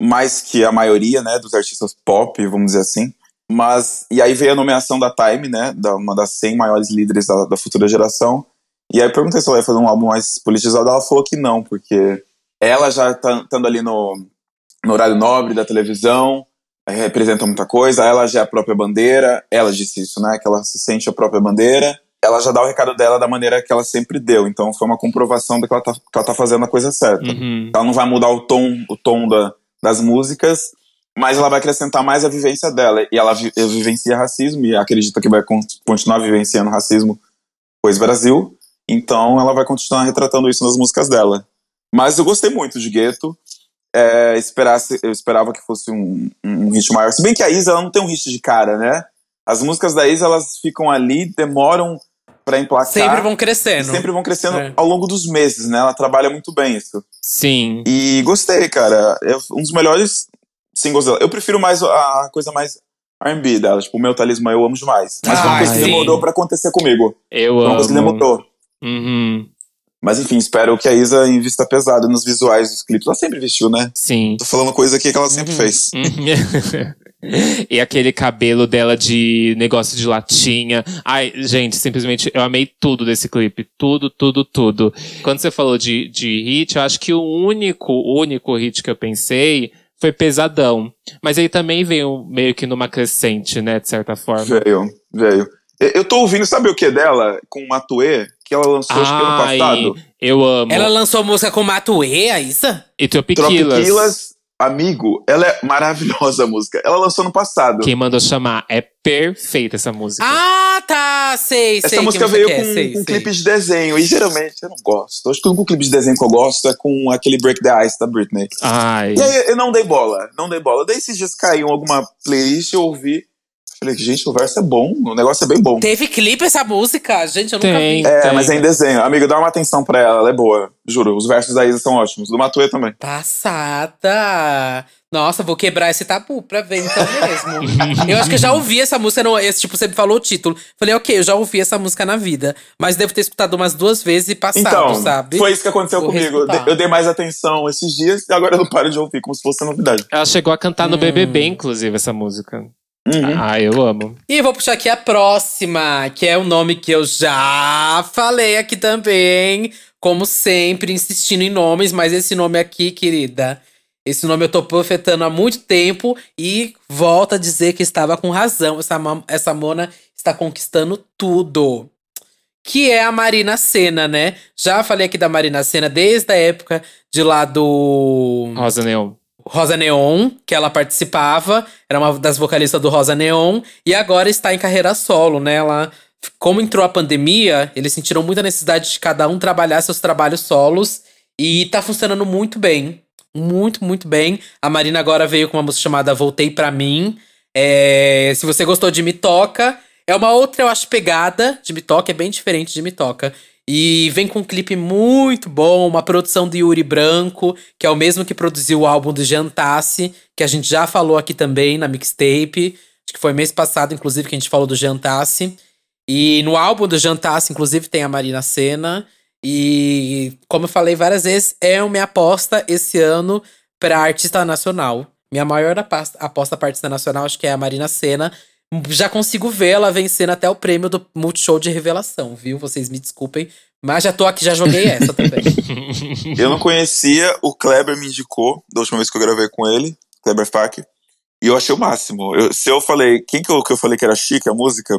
mais que a maioria, né, dos artistas pop, vamos dizer assim. Mas, e aí veio a nomeação da Time, né, da, uma das 100 maiores líderes da, da futura geração. E aí eu perguntei se ela ia fazer um álbum mais politizado, ela falou que não, porque ela já tá estando ali no, no horário nobre da televisão, representa muita coisa, ela já é a própria bandeira, ela disse isso, né, que ela se sente a própria bandeira, ela já dá o recado dela da maneira que ela sempre deu, então foi uma comprovação de que ela tá, que ela tá fazendo a coisa certa. Uhum. Ela não vai mudar o tom, o tom da, das músicas, mas ela vai acrescentar mais a vivência dela. E ela vi vivencia racismo e acredita que vai con continuar vivenciando racismo pois Brasil. Então ela vai continuar retratando isso nas músicas dela. Mas eu gostei muito de Gueto. É, esperasse, eu esperava que fosse um, um, hit maior. Se bem que a Isa ela não tem um hit de cara, né? As músicas da Isa elas ficam ali, demoram para emplacar. Sempre vão crescendo. Sempre vão crescendo é. ao longo dos meses, né? Ela trabalha muito bem isso. Sim. E gostei, cara. É um dos melhores singles dela. Eu prefiro mais a coisa mais R&B dela. Tipo, o meu talismã eu amo demais. Mas foi uma coisa que demorou pra acontecer comigo. Eu foi uma amo. coisa que demorou. Uhum. Mas enfim, espero que a Isa invista pesado nos visuais dos clipes. Ela sempre vestiu, né? Sim. Tô falando coisa aqui que ela sempre Uhum. fez. Uhum. E aquele cabelo dela de negócio de latinha. Ai, gente, simplesmente eu amei tudo desse clipe. Tudo, tudo, tudo. Quando você falou de, de hit, eu acho que o único, único hit que eu pensei foi Pesadão. Mas aí também veio meio que numa crescente, né, de certa forma. Veio, veio. Eu tô ouvindo, sabe o que dela? Com Matuê, que ela lançou acho que ano passado. eu amo. Ela lançou música com Matuê, é isso? E Tropiquilas. Tropiquilas, amigo, ela é maravilhosa a música. Ela lançou no passado. Quem mandou chamar. É perfeita essa música. Ah, tá, sei, sei. Essa música veio é, com, sei, com sei. clipe de desenho. E geralmente eu não gosto. Acho que o único clipe de desenho que eu gosto é com aquele Break the Ice da Britney. Ai. E aí eu não dei bola. Não dei bola. Daí esses dias caiu alguma playlist, eu ouvi. Falei, gente, o verso é bom. O negócio é bem bom. Teve clipe essa música? Gente, eu nunca Tem. vi. É, Tem. mas é em desenho. Amigo, dá uma atenção pra ela, ela é boa. Juro, os versos da Isa são ótimos. Do Matuê também. Passada! Nossa, vou quebrar esse tabu pra ver então mesmo. eu acho que eu já ouvi essa música, não, esse tipo, você me falou o título. Falei, ok, eu já ouvi essa música na vida. Mas devo ter escutado umas duas vezes e passado, Então, sabe? foi isso que aconteceu Vou comigo. reescutar. Eu dei mais atenção esses dias e agora eu não paro de ouvir, como se fosse novidade. Ela chegou a cantar no Hum. BBB, inclusive, essa música. Uhum. Ah, eu amo. E eu vou puxar aqui a próxima, que é o nome que eu já falei aqui também. Como sempre, insistindo em nomes, mas esse nome aqui, querida. Esse nome eu tô profetando há muito tempo e volto a dizer que estava com razão. Essa, essa Mona está conquistando tudo. Que é a Marina Senna, né? Já falei aqui da Marina Senna desde a época de lá do. Rosa Neon. Rosa Neon, que ela participava, era uma das vocalistas do Rosa Neon, e agora está em carreira solo, né? Ela, como entrou a pandemia, eles sentiram muita necessidade de cada um trabalhar seus trabalhos solos, e tá funcionando muito bem. Muito, muito bem. A Marina agora veio com uma música chamada Voltei Pra Mim. É, se você gostou de Me Toca, é uma outra, eu acho, pegada de Me Toca, é bem diferente de Me Toca. E vem com um clipe muito bom, uma produção do Yuri Branco, que é o mesmo que produziu o álbum do Jantasse, que a gente já falou aqui também na mixtape. Acho que foi mês passado, inclusive, que a gente falou do Jantasse. E no álbum do Jantasse, inclusive, tem a Marina Senna. E, como eu falei várias vezes, é minha aposta esse ano para artista nacional. Minha maior aposta, aposta para artista nacional, acho que é a Marina Senna. Já consigo ver ela vencendo até o prêmio do Multishow de Revelação, viu? Vocês me desculpem, mas já tô aqui, já joguei essa também. Eu não conhecia, o Kleber me indicou da última vez que eu gravei com ele, Kleber Fak, e eu achei o máximo. Eu- se eu falei, quem que eu, que eu falei que era chique a música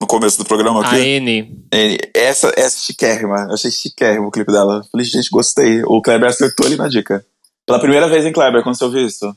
no começo do programa A aqui? N. É, Essa, essa chiquérrima, eu achei chiquérrimo o clipe dela. Falei, gente, gostei. O Kleber acertou ali na dica. Pela primeira vez em Kleber, quando você ouviu isso.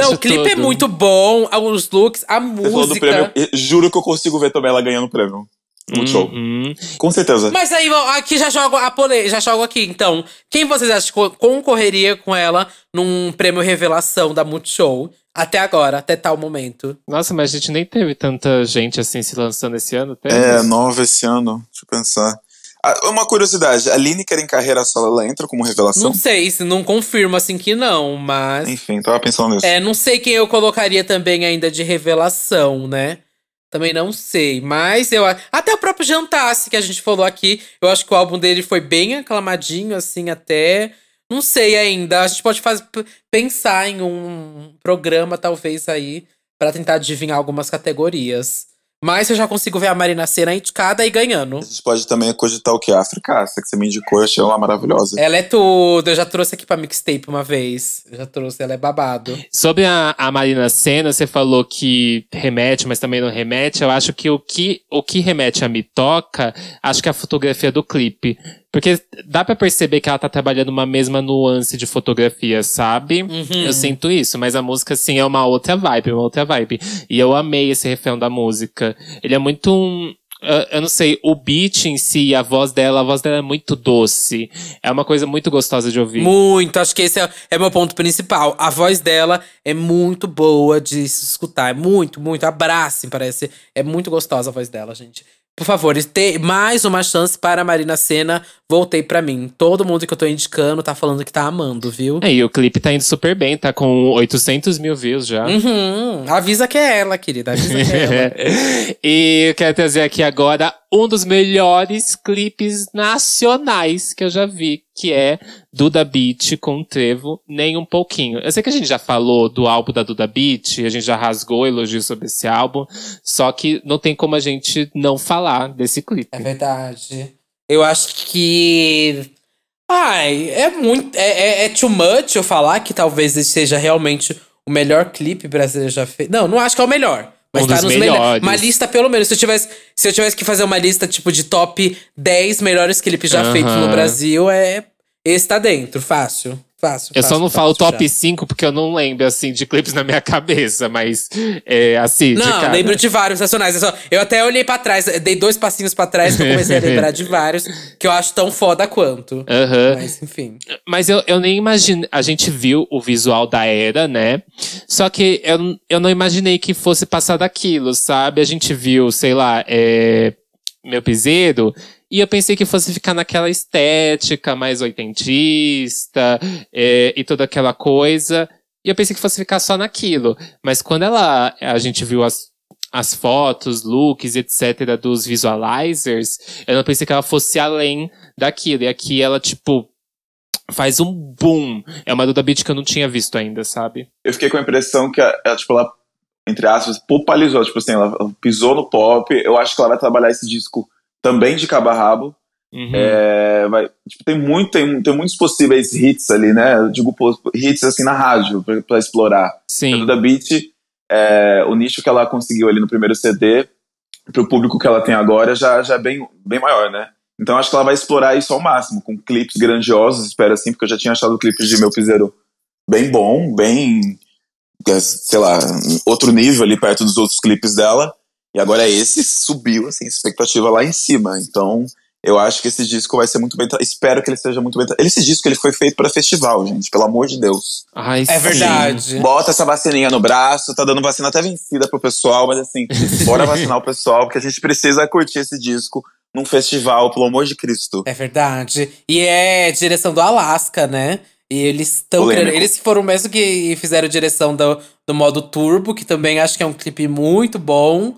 Não, o clipe é muito bom, os looks, a prêmio, música. e juro que eu consigo ver também ela ganhando o prêmio. Muito show. Uhum. Com certeza. Mas aí, aqui já jogo a pole... já jogo aqui, então. Quem vocês acham que co- concorreria com ela num prêmio revelação da Multishow? Até agora, até tal momento. Nossa, mas a gente nem teve tanta gente assim se lançando esse ano. Teve? É, nova esse ano. Deixa eu pensar. Ah, uma curiosidade, a Lineker em carreira solo, ela entra como revelação? Não sei, se não confirma assim que não, mas. Enfim, tava pensando nisso. É, não sei quem eu colocaria também ainda de revelação, né? Também não sei, mas eu até o próprio Jantasse que a gente falou aqui, eu acho que o álbum dele foi bem aclamadinho assim até. Não sei ainda, a gente pode fazer pensar em um programa talvez aí pra tentar adivinhar algumas categorias. Mas eu já consigo ver a Marina Senna indicada e ganhando. A gente pode também cogitar o que? A África, essa que você me indicou, eu achei ela maravilhosa. Ela é tudo, eu já trouxe aqui pra mixtape uma vez. Eu já trouxe, ela é babado. Sobre a, a Marina Senna, você falou que remete, mas também não remete. Eu acho que o que, o que remete a Me Toca, acho que é a fotografia do clipe. Porque dá pra perceber que ela tá trabalhando uma mesma nuance de fotografia, sabe? Uhum. Eu sinto isso, mas a música, assim, é uma outra vibe, uma outra vibe. E eu amei esse refrão da música. Ele é muito um. eu- Eu não sei, o beat em si, a voz dela, a voz dela é muito doce. É uma coisa muito gostosa de ouvir. Muito, acho que esse é, é meu ponto principal. A voz dela é muito boa de se escutar. É muito, muito. Abracem, parece. É muito gostosa a voz dela, gente. Por favor, ter mais uma chance para a Marina Senna. Voltei pra mim. Todo mundo que eu tô indicando tá falando que tá amando, viu? É, e o clipe tá indo super bem, tá com 800 mil views já. Uhum. Avisa que é ela, querida. Avisa que é ela. e eu quero trazer aqui agora um dos melhores clipes nacionais que eu já vi, que é Duda Beat com Trevo, nem um pouquinho. Eu sei que a gente já falou do álbum da Duda Beat, a gente já rasgou elogios sobre esse álbum, só que não tem como a gente não falar desse clipe. É verdade. Eu acho que. Ai, é muito. É, é, é too much eu falar que talvez esse seja realmente o melhor clipe brasileiro já feito. Não, não acho que é o melhor. Mas Um tá nos melhores. melhores. Uma lista, pelo menos. Se eu, tivesse, se eu tivesse que fazer uma lista, tipo, de top 10 melhores clipes já Aham. feitos no Brasil, é. Esse tá dentro, fácil. Fácil. Eu só não falo top já. 5 porque eu não lembro, assim, de clipes na minha cabeça, mas é assim, de Não, cara. lembro de vários nacionais. Eu, só- eu até olhei pra trás, dei dois passinhos pra trás que eu comecei a lembrar de vários que eu acho tão foda quanto. Aham. Mas, enfim. Mas eu, eu nem imagino. A gente viu o visual da era, né? Só que eu, eu não imaginei que fosse passar daquilo, sabe? A gente viu, sei lá, é, meu piseiro. E eu pensei que fosse ficar naquela estética mais oitentista é, e toda aquela coisa. E eu pensei que fosse ficar só naquilo. Mas quando ela, a gente viu as, as fotos, looks, etc., dos visualizers, eu não pensei que ela fosse além daquilo. E aqui ela, tipo, faz um boom. É uma Duda Beat que eu não tinha visto ainda, sabe? Eu fiquei com a impressão que ela, tipo, ela, entre aspas, popularizou. Tipo assim, ela pisou no pop. Eu acho que ela vai trabalhar esse disco também de cabo a rabo. Uhum. É, vai, tipo, tem, muito, tem, tem muitos possíveis hits ali, né? Eu digo hits assim na rádio pra explorar. A Sim. Duda Beat, é, o nicho que ela conseguiu ali no primeiro CD, pro público que ela tem agora, já, já é bem, bem maior, né? Então acho que ela vai explorar isso ao máximo, com clipes grandiosos, espero assim, porque eu já tinha achado o clipe de Meu Piseiro bem bom, bem, é, sei lá, outro nível ali perto dos outros clipes dela. E agora esse subiu, assim, expectativa lá em cima. Então, eu acho que esse disco vai ser muito bem. Espero que ele seja muito bem. Esse disco ele foi feito pra festival, gente, pelo amor de Deus. Ai, É sim. verdade. Bota essa vacininha no braço, tá dando vacina até vencida pro pessoal, mas assim, bora vacinar o pessoal, porque a gente precisa curtir esse disco num festival, pelo amor de Cristo. É verdade. E é direção do Alaska, né? E eles estão. Eles foram mesmo que fizeram direção do, do modo turbo, que também acho que é um clipe muito bom.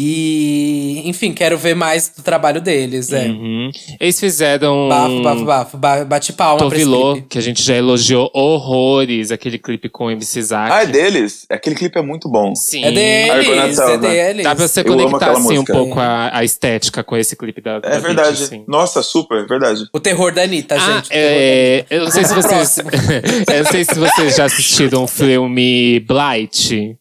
E, enfim, quero ver mais do trabalho deles, é. Uhum. Eles fizeram. Bafo, bafo, bafo. Ba- Bate palma Tovilô, clipe. que a gente já elogiou horrores, aquele clipe com o MC Zack. Ah, é deles? Aquele clipe é muito bom. Sim. É deles, é né? deles. Dá pra você Eu conectar assim, um pouco a, a estética com esse clipe da, da É Beat, verdade. assim. Nossa, super, verdade. O terror da Anitta, Ah, gente. terror da é, eu não sei se vocês. Eu não sei se vocês já assistiram o filme Blight,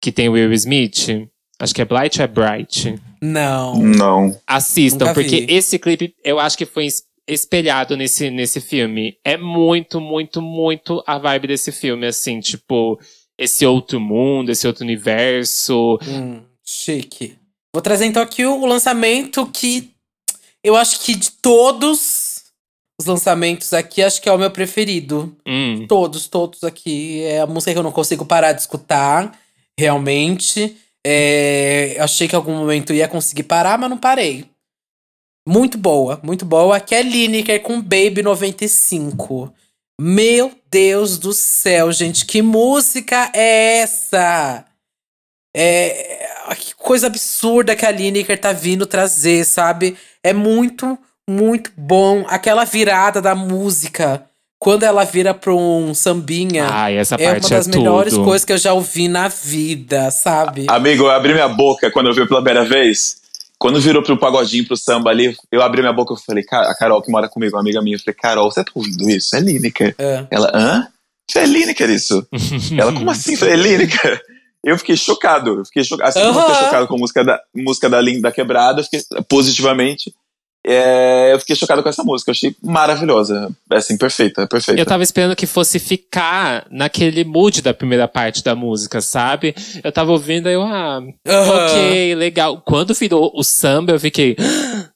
que tem o Will Smith. Acho que é Blight ou é Bright? Não. Não. Assistam, Nunca porque vi. esse clipe eu acho que foi es- espelhado nesse, nesse filme. É muito, muito, muito a vibe desse filme, assim, tipo, esse outro mundo, esse outro universo. Hum, chique. Vou trazer então aqui o, o lançamento que eu acho que de todos os lançamentos aqui, acho que é o meu preferido. Hum, Todos, todos aqui. É a música que eu não consigo parar de escutar, realmente. É, achei que em algum momento ia conseguir parar, mas não parei. Muito boa, muito boa. Aqui é Lineker com Baby 95. Meu Deus do céu, gente, que música é essa? É, que coisa absurda que a Lineker tá vindo trazer, sabe? É muito, muito bom. Aquela virada da música, quando ela vira pra um sambinha, ai, essa é uma parte das é melhores tudo. coisas que eu já ouvi na vida, sabe? Amigo, eu abri minha boca quando eu vi pela primeira vez. Quando virou pro pagodinho, pro samba ali, eu abri minha boca e falei, "Ca- a Carol que mora comigo, uma amiga minha, eu falei, Carol, você tá ouvindo isso? É Lineker. É. Ela, hã? Isso é Lineker isso? Ela, como assim? Eu falei, é Lineker. Eu fiquei chocado. Eu fiquei chocado. Assim como eu fiquei chocado com a música da, música da Linda Quebrada, fiquei positivamente. É, eu fiquei chocado com essa música. Eu achei maravilhosa. É assim, perfeita, perfeita. Eu tava esperando que fosse ficar naquele mood da primeira parte da música, sabe? Eu tava ouvindo aí eu, ah, Aham. ok, legal. Quando virou o samba, eu fiquei. "Ah,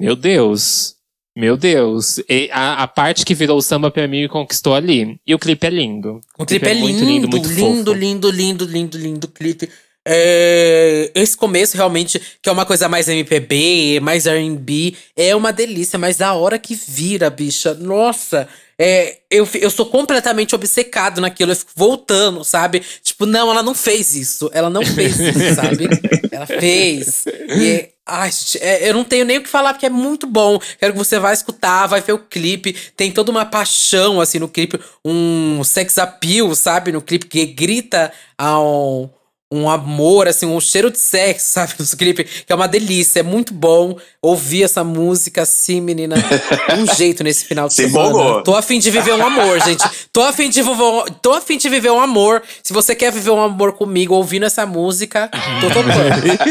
Meu Deus. Meu Deus. E a, a parte que virou o samba pra mim me conquistou ali. E o clipe é lindo. O clipe é lindo, muito lindo, muito lindo, fofo. lindo, lindo, lindo, lindo, clipe. É, esse começo realmente, que é uma coisa mais MPB, mais RB, é uma delícia, mas a hora que vira, bicha, nossa, é, eu, eu sou completamente obcecado naquilo, eu fico voltando, sabe? Tipo, não, ela não fez isso, ela não fez isso, sabe? Ela fez. E, ai, gente, é, eu não tenho nem o que falar, porque é muito bom. Quero que você vá escutar, vai ver o clipe. Tem toda uma paixão, assim, no clipe, um sex appeal, sabe? No clipe que grita ao um amor, assim, um cheiro de sexo, sabe? No clipe, que é uma delícia, é muito bom ouvir essa música assim, menina. um jeito nesse final de Se semana. empolgou. Tô afim de viver um amor, gente. Tô afim de viver um, tô afim de viver um amor. Se você quer viver um amor comigo ouvindo essa música, tô topando.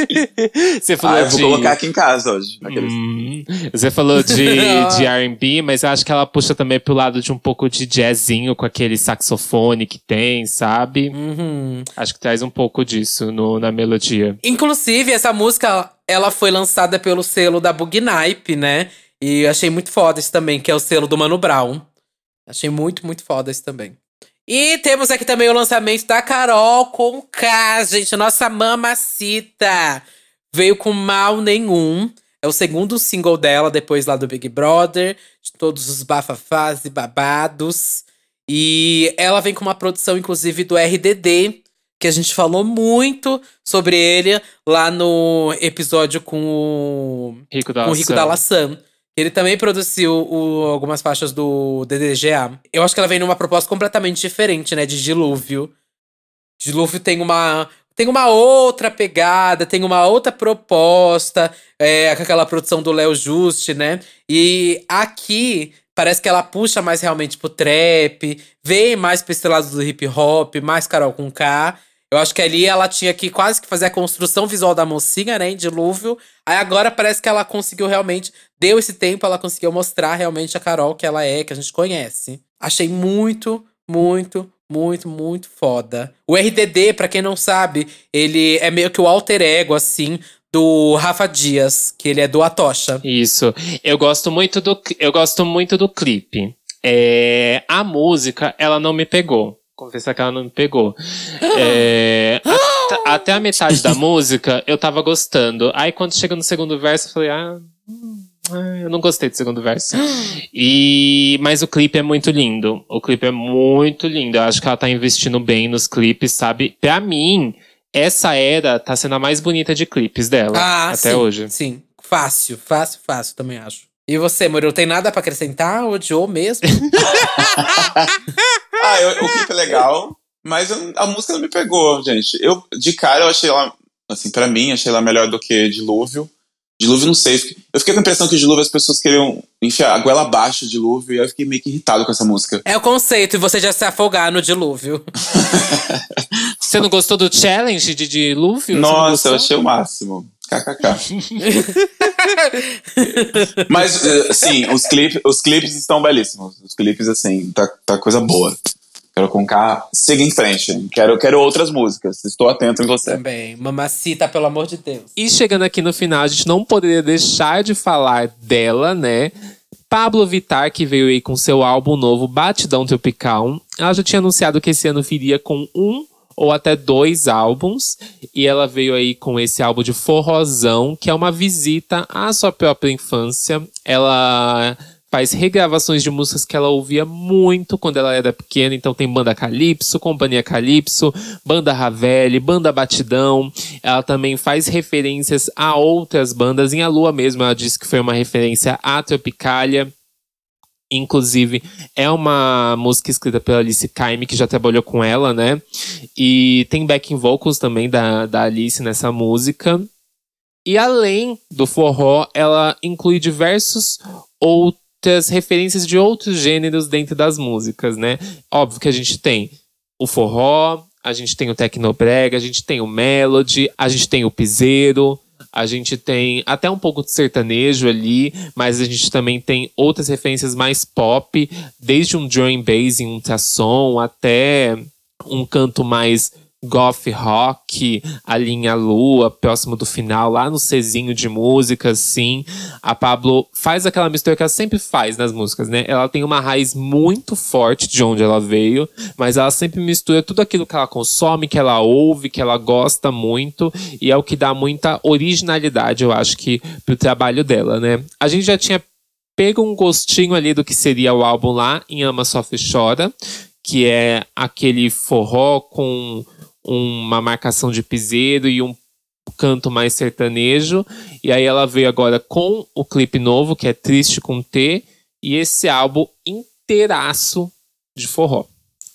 Você falou Ah, eu vou de. colocar aqui em casa hoje. Aqueles- Hum, você falou de, de RB, mas eu acho que ela puxa também pro lado de um pouco de jazzinho com aquele saxofone que tem, sabe? Uhum. Acho que traz um pouco disso no, na melodia. Inclusive, essa música, ela foi lançada pelo selo da Bugnipe, né? E achei muito foda isso também, que é o selo do Mano Brown. Achei muito, muito foda isso também. E temos aqui também o lançamento da Carol com K, gente. Nossa mamacita. Veio com mal nenhum. É o segundo single dela, depois lá do Big Brother. De todos os bafafás e babados. E ela vem com uma produção, inclusive, do RDD. Que a gente falou muito sobre ele lá no episódio com o Rico da com Rico da Laçã. Ele também produziu o- algumas faixas do DDGA. Eu acho que ela vem numa proposta completamente diferente, né? De Dilúvio. Dilúvio tem uma. Tem uma outra pegada, tem uma outra proposta, é, com aquela produção do Léo Juste, né? E aqui parece que ela puxa mais realmente pro trap, vem mais pra esse lado do hip hop, mais Carol com K. Eu acho que ali ela tinha que quase que fazer a construção visual da mocinha, né, em Dilúvio. Aí agora parece que ela conseguiu realmente, deu esse tempo, ela conseguiu mostrar realmente a Carol que ela é, que a gente conhece. Achei muito, muito, muito, muito foda. O RDD, pra quem não sabe, ele é meio que o alter ego, assim, do Rafa Dias, que ele é do Atocha. Isso. Eu gosto muito do, eu gosto muito do clipe. É, a música, ela não me pegou. Confessar que ela não me pegou. É, at- até a metade da música, eu tava gostando. Aí quando chega no segundo verso, eu falei, ah. hum, Eu não gostei do segundo verso. E, mas o clipe é muito lindo. O clipe é muito lindo. Eu acho que ela tá investindo bem nos clipes, sabe? Pra mim, essa era tá sendo a mais bonita de clipes dela. Ah, até sim, hoje. Sim, fácil, fácil, fácil, também acho. E você, Murilo, tem nada pra acrescentar? Odiou mesmo? Ah, eu- o clipe é legal, mas eu- a música não me pegou, gente. Eu, de cara, eu achei ela, assim, pra mim, achei ela melhor do que Dilúvio. Dilúvio, não sei. eu fiquei- com a impressão que Dilúvio as pessoas queriam enfiar a goela abaixo de Dilúvio e eu fiquei meio que irritado com essa música. é o conceito, e você já se afogar no dilúvio. Você não gostou do challenge de dilúvio? Nossa, eu achei o máximo. KKK. Mas, eh, sim, os, clipes, os clipes estão belíssimos. Os clipes, assim, tá, tá coisa boa. Quero com K, siga em frente. Quero, quero outras músicas. Estou atento em você. Também. Mamacita, pelo amor de Deus. E chegando aqui no final, a gente não poderia deixar de falar dela, né? Pablo Vittar, que veio aí com seu álbum novo, Batidão Tropical. Ela já tinha anunciado que esse ano viria com um ou até dois álbuns. E ela veio aí com esse álbum de Forrozão, que é uma visita à sua própria infância. Ela faz regravações de músicas que ela ouvia muito quando ela era pequena. Então tem Banda Calypso, Companhia Calypso, Banda Ravelli, Banda Batidão. Ela também faz referências a outras bandas. Em A Lua mesmo, ela disse que foi uma referência à Tropicália. Inclusive, é uma música escrita pela Alice Caymmi, que já trabalhou com ela, né? E tem backing vocals também da, da Alice nessa música. E além do forró, ela inclui diversos outras referências de outros gêneros dentro das músicas, né? Óbvio que a gente tem o forró, a gente tem o tecnobrega, a gente tem o melody, a gente tem o piseiro, a gente tem até um pouco de sertanejo ali, mas a gente também tem outras referências mais pop, desde um drum bass em ultrassom até um canto mais goth rock, a linha lua, próximo do final, lá no Czinho de música, assim. A Pablo faz aquela mistura que ela sempre faz nas músicas, né? Ela tem uma raiz muito forte de onde ela veio, mas ela sempre mistura tudo aquilo que ela consome, que ela ouve, que ela gosta muito, e é o que dá muita originalidade, eu acho que, pro trabalho dela, né? A gente já tinha pego um gostinho ali do que seria o álbum lá em Ama Sofre Chora, que é aquele forró com uma marcação de piseiro e um canto mais sertanejo. E aí ela veio agora com o clipe novo, que é Triste com T, e esse álbum inteiraço de forró.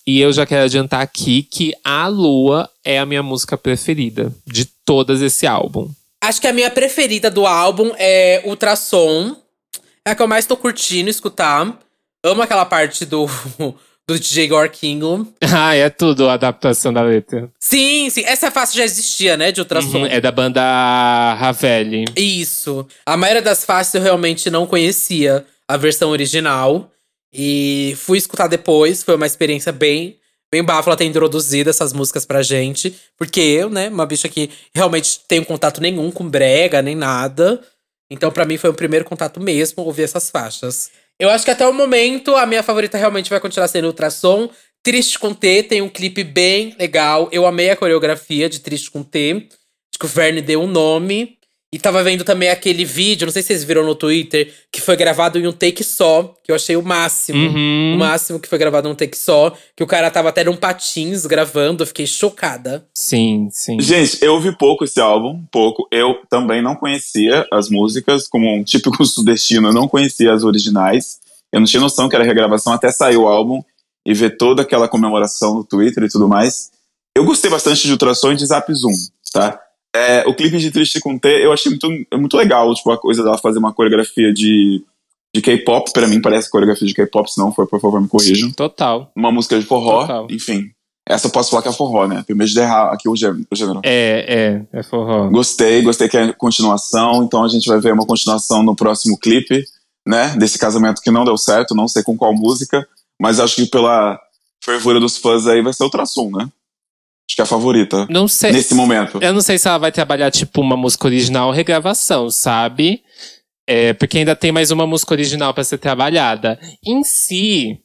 E eu já quero adiantar aqui que A Lua é a minha música preferida de todas esse álbum. Acho que a minha preferida do álbum é Ultrassom. É a que eu mais tô curtindo escutar. Amo aquela parte do do DJ Gorkingo. Ah, é tudo a adaptação da letra. Sim, sim. Essa faixa já existia, né? De ultrassom. Uhum, é da banda Ravelli. Isso. A maioria das faixas eu realmente não conhecia a versão original. E fui escutar depois. Foi uma experiência bem, bem bafo ela ter introduzido essas músicas pra gente. Porque eu, né, uma bicha que realmente tenho contato nenhum com brega, nem nada. Então, para mim, foi o primeiro contato mesmo ouvir essas faixas. Eu acho que até o momento a minha favorita realmente vai continuar sendo Ultrassom. Triste com T tem um clipe bem legal. Eu amei a coreografia de Triste com T. Acho que o Verne deu um nome. E tava vendo também aquele vídeo, não sei se vocês viram no Twitter, que foi gravado em um take só, que eu achei o máximo. Uhum. O máximo que foi gravado em um take só. Que o cara tava até num patins gravando, eu fiquei chocada. Sim, sim. Gente, eu ouvi pouco esse álbum, pouco. Eu também não conhecia as músicas, como um típico sudestino, eu não conhecia as originais. Eu não tinha noção que era regravação até sair o álbum e ver toda aquela comemoração no Twitter e tudo mais. Eu gostei bastante de Ultrassom e de Zap Zoom, tá? É, o clipe de Triste com T eu achei muito, muito legal, tipo, a coisa dela fazer uma coreografia de, de K-pop, pra mim parece coreografia de K-pop, se não for, por favor, me corrijam. Total. Uma música de forró, Total. enfim. Essa eu posso falar que é forró, né? Primeiro de errar aqui o gê- o gênero. É, é, é forró. Gostei, gostei que é continuação, então a gente vai ver uma continuação no próximo clipe, né? Desse casamento que não deu certo, não sei com qual música, mas acho que pela fervura dos fãs aí vai ser o Traçum, né? Acho que é a favorita. Não sei. Nesse momento. Eu não sei se ela vai trabalhar, tipo, uma música original ou regravação, sabe? É, porque ainda tem mais uma música original pra ser trabalhada. Em si,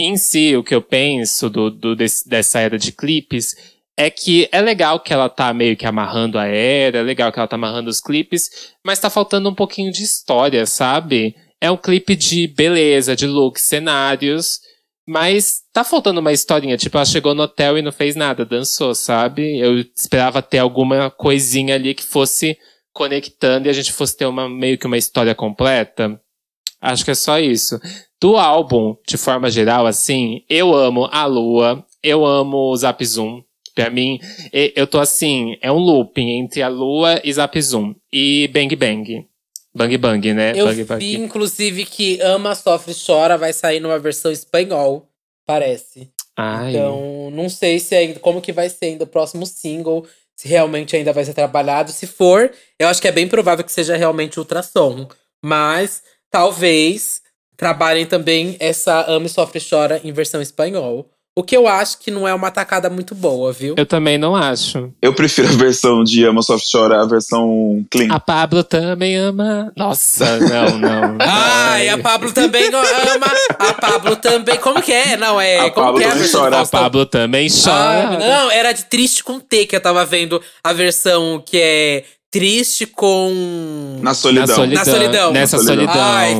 em si, o que eu penso do, do- desse- dessa era de clipes é que é legal que ela tá meio que amarrando a era, é legal que ela tá amarrando os clipes, mas tá faltando um pouquinho de história, sabe? É um clipe de beleza, de look, cenários, mas tá faltando uma historinha. Tipo, ela chegou no hotel e não fez nada, dançou, sabe? Eu esperava ter alguma coisinha ali que fosse conectando e a gente fosse ter uma, meio que uma história completa. Acho que é só isso. Do álbum, de forma geral, assim, eu amo a Lua, eu amo o Zap Zoom. Pra mim, eu tô assim, é um looping entre a Lua e Zap Zoom. E Bang Bang. Bang Bang, né? Eu Bang Bang. vi, inclusive, que Ama, Sofre Chora vai sair numa versão espanhol, parece. Ai. Então, não sei se ainda como que vai ser ainda o próximo single, se realmente ainda vai ser trabalhado. Se for, eu acho que é bem provável que seja realmente ultrassom. Mas talvez trabalhem também essa Ama, Sofre Chora em versão espanhol. O que eu acho que não é uma tacada muito boa, viu? Eu também não acho. Eu prefiro a versão de Ama Soft Chora, a versão clean. A Pablo também ama. Nossa, não, não. Ai, a Pablo também ama. A Pablo também. Como que é? Não, é. A como Pablo que é a também versão chora. A? Pablo também chora. Ah, não, era de triste com T que eu tava vendo a versão que é triste com. Na solidão. Na solidão. Na solidão. Nessa solidão. solidão. Ai,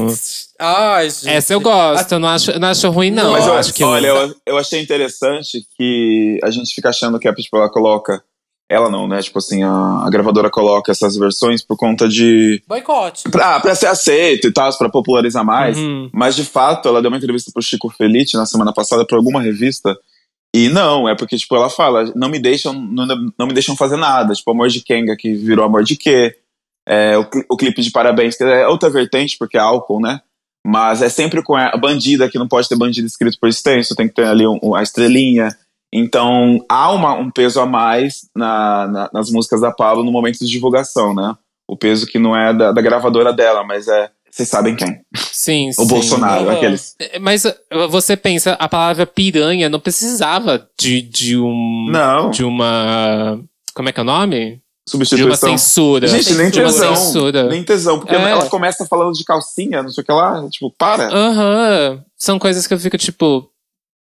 ai, gente. Essa eu gosto, eu não acho, eu não acho ruim, não. Mas eu acho que olha, eu, eu achei interessante que a gente fica achando que a tipo, ela coloca. Ela não, né? Tipo assim, a, a gravadora coloca essas versões por conta de. Boicote. Pra, pra ser aceito e tal, pra popularizar mais. Uhum. Mas de fato, ela deu uma entrevista pro Chico Felice na semana passada pra alguma revista. E não, é porque, tipo, ela fala, não me deixam, não, não me deixam fazer nada. Tipo, Amor de Kenga, que virou Amor de Quê? É, o, o clipe de Parabéns, que é outra vertente, porque é álcool, né? Mas é sempre com a bandida, que não pode ter bandido escrito por extenso, tem que ter ali um- a estrelinha. Então, há uma- um peso a mais na- na- nas músicas da Pablo no momento de divulgação, né? O peso que não é da, da gravadora dela, mas é Vocês sabem quem? Sim, sim. O Bolsonaro, Uhum. aqueles. É, Mas uh, você pensa, a palavra piranha não precisava de, de um. Não, De uma. Como é que é o nome? De uma substituição. censura. Gente, nem de uma tesão. censura. Nem tesão, porque É. ela começa falando de calcinha, não sei o que lá. Tipo, para. Aham. São coisas que eu fico tipo.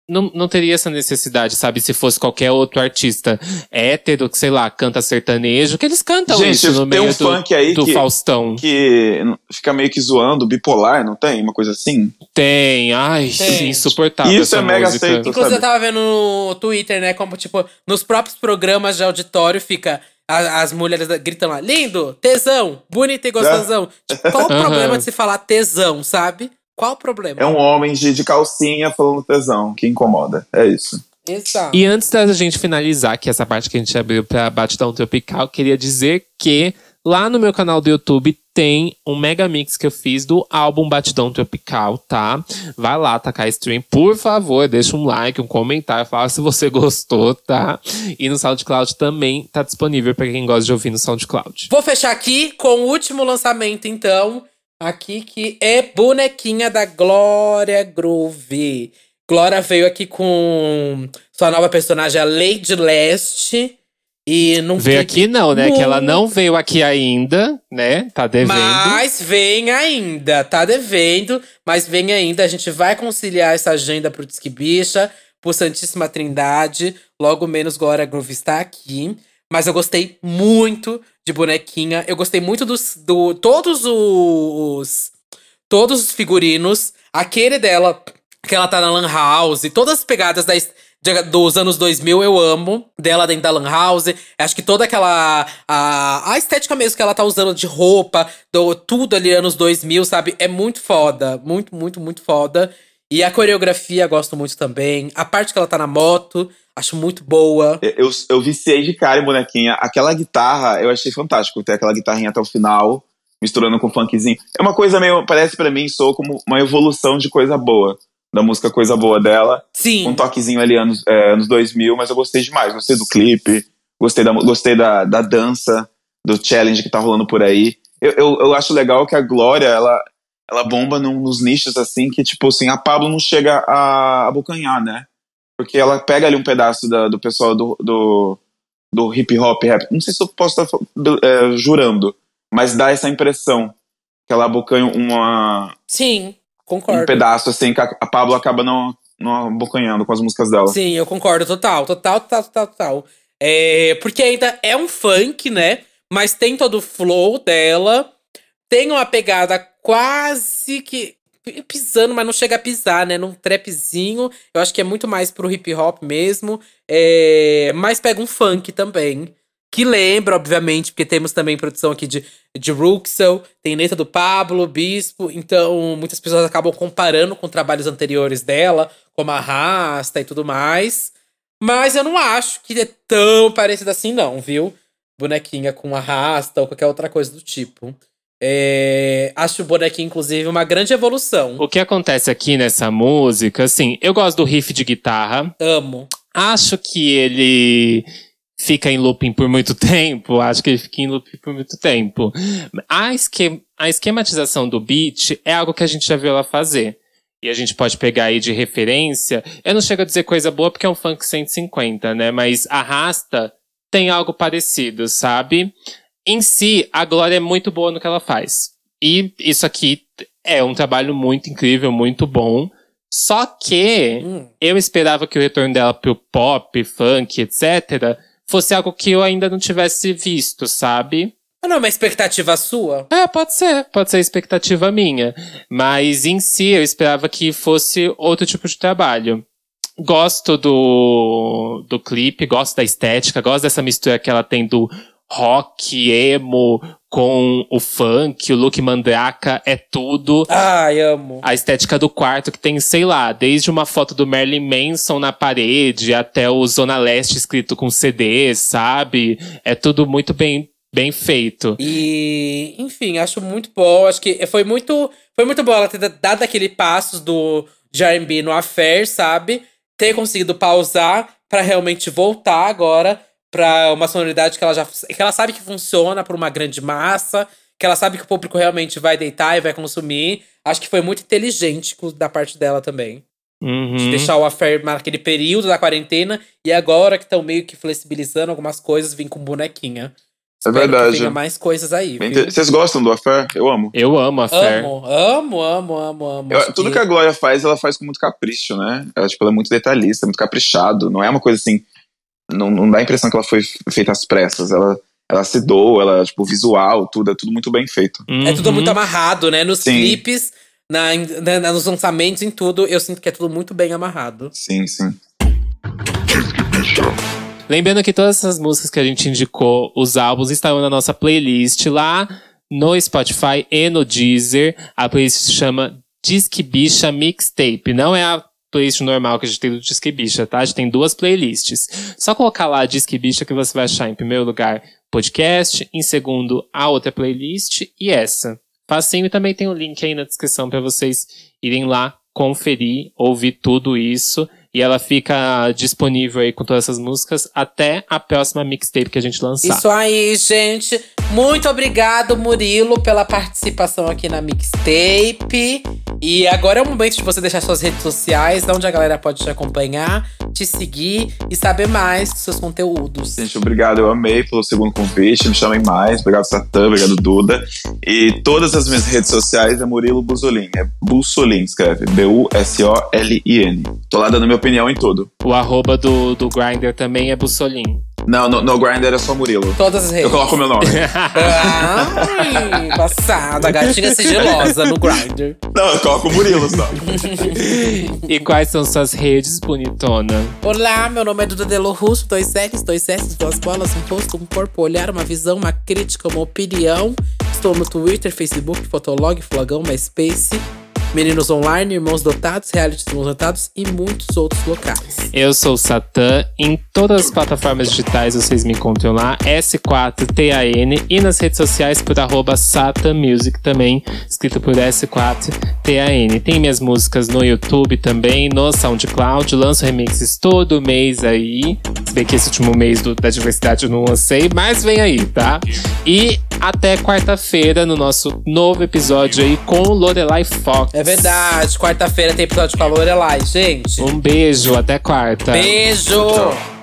Não, não teria essa necessidade, sabe? Se fosse qualquer outro artista hétero, que sei lá, canta sertanejo, que eles cantam Gente, isso no tem meio um do, funk aí do que, Faustão. que fica meio que zoando, bipolar, não tem? Uma coisa assim? Tem, ai, Tem. insuportável. Isso essa é mega música. aceito. Inclusive, sabe? eu tava vendo no Twitter, né? Como, tipo, nos próprios programas de auditório fica. As mulheres gritando lá, lindo, tesão, bonito e gostosão. Tipo, qual o problema de se falar tesão, sabe? Qual o problema? É um homem de, de calcinha falando tesão, que incomoda. É isso. Exato. E antes da gente finalizar aqui essa parte que a gente abriu pra Batidão Tropical, queria dizer que lá no meu canal do YouTube tem um mega mix que eu fiz do álbum Batidão Tropical, tá? Vai lá tacar stream, por favor, deixa um like, um comentário, fala se você gostou, tá? E no SoundCloud também tá disponível pra quem gosta de ouvir no SoundCloud. Vou fechar aqui com o último lançamento, então. Aqui que é Bonequinha da Glória Groove. Glória veio aqui com sua nova personagem, a Lady Leste. E não Veio aqui não, né? Que ela muito- não veio aqui ainda, né? Tá devendo. Mas vem ainda, tá devendo, mas vem ainda. A gente vai conciliar essa agenda pro Disque Bicha, pro Santíssima Trindade. Logo menos Glória Groove está aqui. Mas eu gostei muito de bonequinha. Eu gostei muito dos. Do, todos os. Todos os figurinos. Aquele dela, que ela tá na Lan House. Todas as pegadas da, dos anos 2000 eu amo. Dela dentro da Lan House. Acho que toda aquela. A, a estética mesmo que ela tá usando de roupa. Do, tudo ali anos 2000, sabe? É muito foda. Muito, muito, muito foda. E a coreografia gosto muito também. A parte que ela tá na moto, acho muito boa. Eu, eu viciei de cara em bonequinha. Aquela guitarra, eu achei fantástico. Ter aquela guitarrinha até o final, misturando com funkzinho. É uma coisa meio, parece pra mim, sou como uma evolução de coisa boa. Da música Coisa Boa dela. Sim. Um toquezinho ali anos, é, anos 2000, mas eu gostei demais. Gostei do clipe, gostei da, gostei da, da dança, do challenge que tá rolando por aí. Eu, eu, eu acho legal que a Glória, ela, ela bomba num- nos nichos assim que, tipo assim, a Pablo não chega a abocanhar, né? Porque ela pega ali um pedaço da- do pessoal do, do, do hip hop rap. Não sei se eu posso estar é, jurando, mas dá essa impressão que ela abocanha uma, Sim, um concordo. pedaço assim que a, a Pablo acaba não, não abocanhando com as músicas dela. Sim, eu concordo, total, total, total, total, total. É, porque ainda é um funk, né? Mas tem todo o flow dela. Tem uma pegada quase que pisando, mas não chega a pisar, né? Num trapzinho. Eu acho que é muito mais pro hip hop mesmo. É, mas pega um funk também. Que lembra, obviamente, porque temos também produção aqui de, de Ruxel, tem letra do Pablo, Bispo, então muitas pessoas acabam comparando com trabalhos anteriores dela, como a Rasta e tudo mais. Mas eu não acho que é tão parecido assim, não, viu? Bonequinha com a Rasta ou qualquer outra coisa do tipo. É, acho o bonequinho, inclusive, uma grande evolução. O que acontece aqui nessa música, assim, eu gosto do riff de guitarra. Amo. Acho que ele fica em looping por muito tempo. Acho que ele fica em looping por muito tempo. A, a esquematização do beat é algo que a gente já viu ela fazer. E a gente pode pegar aí de referência. Eu não chego a dizer coisa boa porque é um funk 150, né? Mas Arrasta tem algo parecido, sabe? Em si, a Glória é muito boa no que ela faz. E isso aqui é um trabalho muito incrível, muito bom. Só que Hum. eu esperava que o retorno dela pro pop, funk, etc., fosse algo que eu ainda não tivesse visto, sabe? Ah, não, é uma expectativa sua? É, pode ser, pode ser expectativa minha. Mas em si eu esperava que fosse outro tipo de trabalho. Gosto do, do clipe, gosto da estética, gosto dessa mistura que ela tem do rock, emo, com o funk, o look mandraka, é tudo. Ai, amo. A estética do quarto que tem, sei lá, desde uma foto do Marilyn Manson na parede até o Zona Leste escrito com CD, sabe? É tudo muito bem, bem feito. E, enfim, acho muito bom. Acho que foi muito, foi muito bom ela ter dado aquele passos do R&B no Affair, sabe? Ter conseguido pausar pra realmente voltar agora pra uma sonoridade que ela já que ela sabe que funciona pra uma grande massa, que ela sabe que o público realmente vai deitar e vai consumir. Acho que foi muito inteligente da parte dela também. Uhum. De deixar o affair naquele período da quarentena e agora que estão meio que flexibilizando algumas coisas, vir com bonequinha. É Espero verdade. Que venha mais coisas aí. Viu? Vocês gostam do Affair? Eu amo. Eu amo a Fer. Amo, amo, amo, amo, amo. Eu- tudo que a Glória faz, ela faz com muito capricho, né? Ela, tipo, ela é muito detalhista, muito caprichado. Não é uma coisa assim. Não, não dá a impressão que ela foi feita às pressas. Ela, ela se doa, ela, tipo, o visual, tudo, é tudo muito bem feito. É tudo Uhum. muito amarrado, né? Nos Sim. clipes, na, na- nos lançamentos, em tudo, eu sinto que é tudo muito bem amarrado. Sim, sim. Lembrando que todas essas músicas que a gente indicou, os álbuns, estarão na nossa playlist lá no Spotify e no Deezer. A playlist se chama Disque Bicha Mixtape. Não é a playlist normal que a gente tem do Disque Bicha, tá? A gente tem duas playlists. Só colocar lá Disque Bicha que você vai achar em primeiro lugar podcast, em segundo a outra playlist e essa. Facinho e também tem o link aí na descrição para vocês irem lá conferir, ouvir tudo isso. E ela fica disponível aí com todas essas músicas até a próxima mixtape que a gente lançar. Isso aí, gente. Muito obrigado, Murilo, pela participação aqui na Mixtape. E agora é o momento de você deixar suas redes sociais, onde a galera pode te acompanhar, te seguir e saber mais dos seus conteúdos. Gente, obrigado. Eu amei pelo segundo convite. Me chamem mais. Obrigado, Satã. Obrigado, Duda. E todas as minhas redes sociais é Murilo Buzolin. É Bussolin, escreve. B-U-S-O-L-I-N. Tô lá dando minha opinião em tudo. O arroba do, do Grindr também é Bussolin. Não, no, no Grindr é só Murilo. Todas as redes. Eu coloco o meu nome. Ai, passada. Gatinha sigilosa no Grindr. Não, eu coloco o Murilo só. e quais são suas redes, bonitona? Olá, meu nome é Duda Delo Russo, dois L's, dois S, duas bolas, um rosto, um corpo, olhar, uma visão, uma crítica, uma opinião. Estou no Twitter, Facebook, Fotolog, Flogão, MySpace, Meninos Online, Irmãos Dotados, Reality Irmãos Dotados e muitos outros locais. Eu sou o Satã. Em todas as plataformas digitais vocês me encontram lá, S4TAN. E nas redes sociais por arroba Music também, escrito por S4TAN. Tem minhas músicas no YouTube também, no SoundCloud. Lanço remixes todo mês aí. Se bem que esse último mês do- da diversidade eu não lancei, mas vem aí, tá? E até quarta-feira no nosso novo episódio aí com Lorelai Fox. É verdade, quarta-feira tem episódio com a Lorelai, gente. Um beijo, até quarta. Beijo!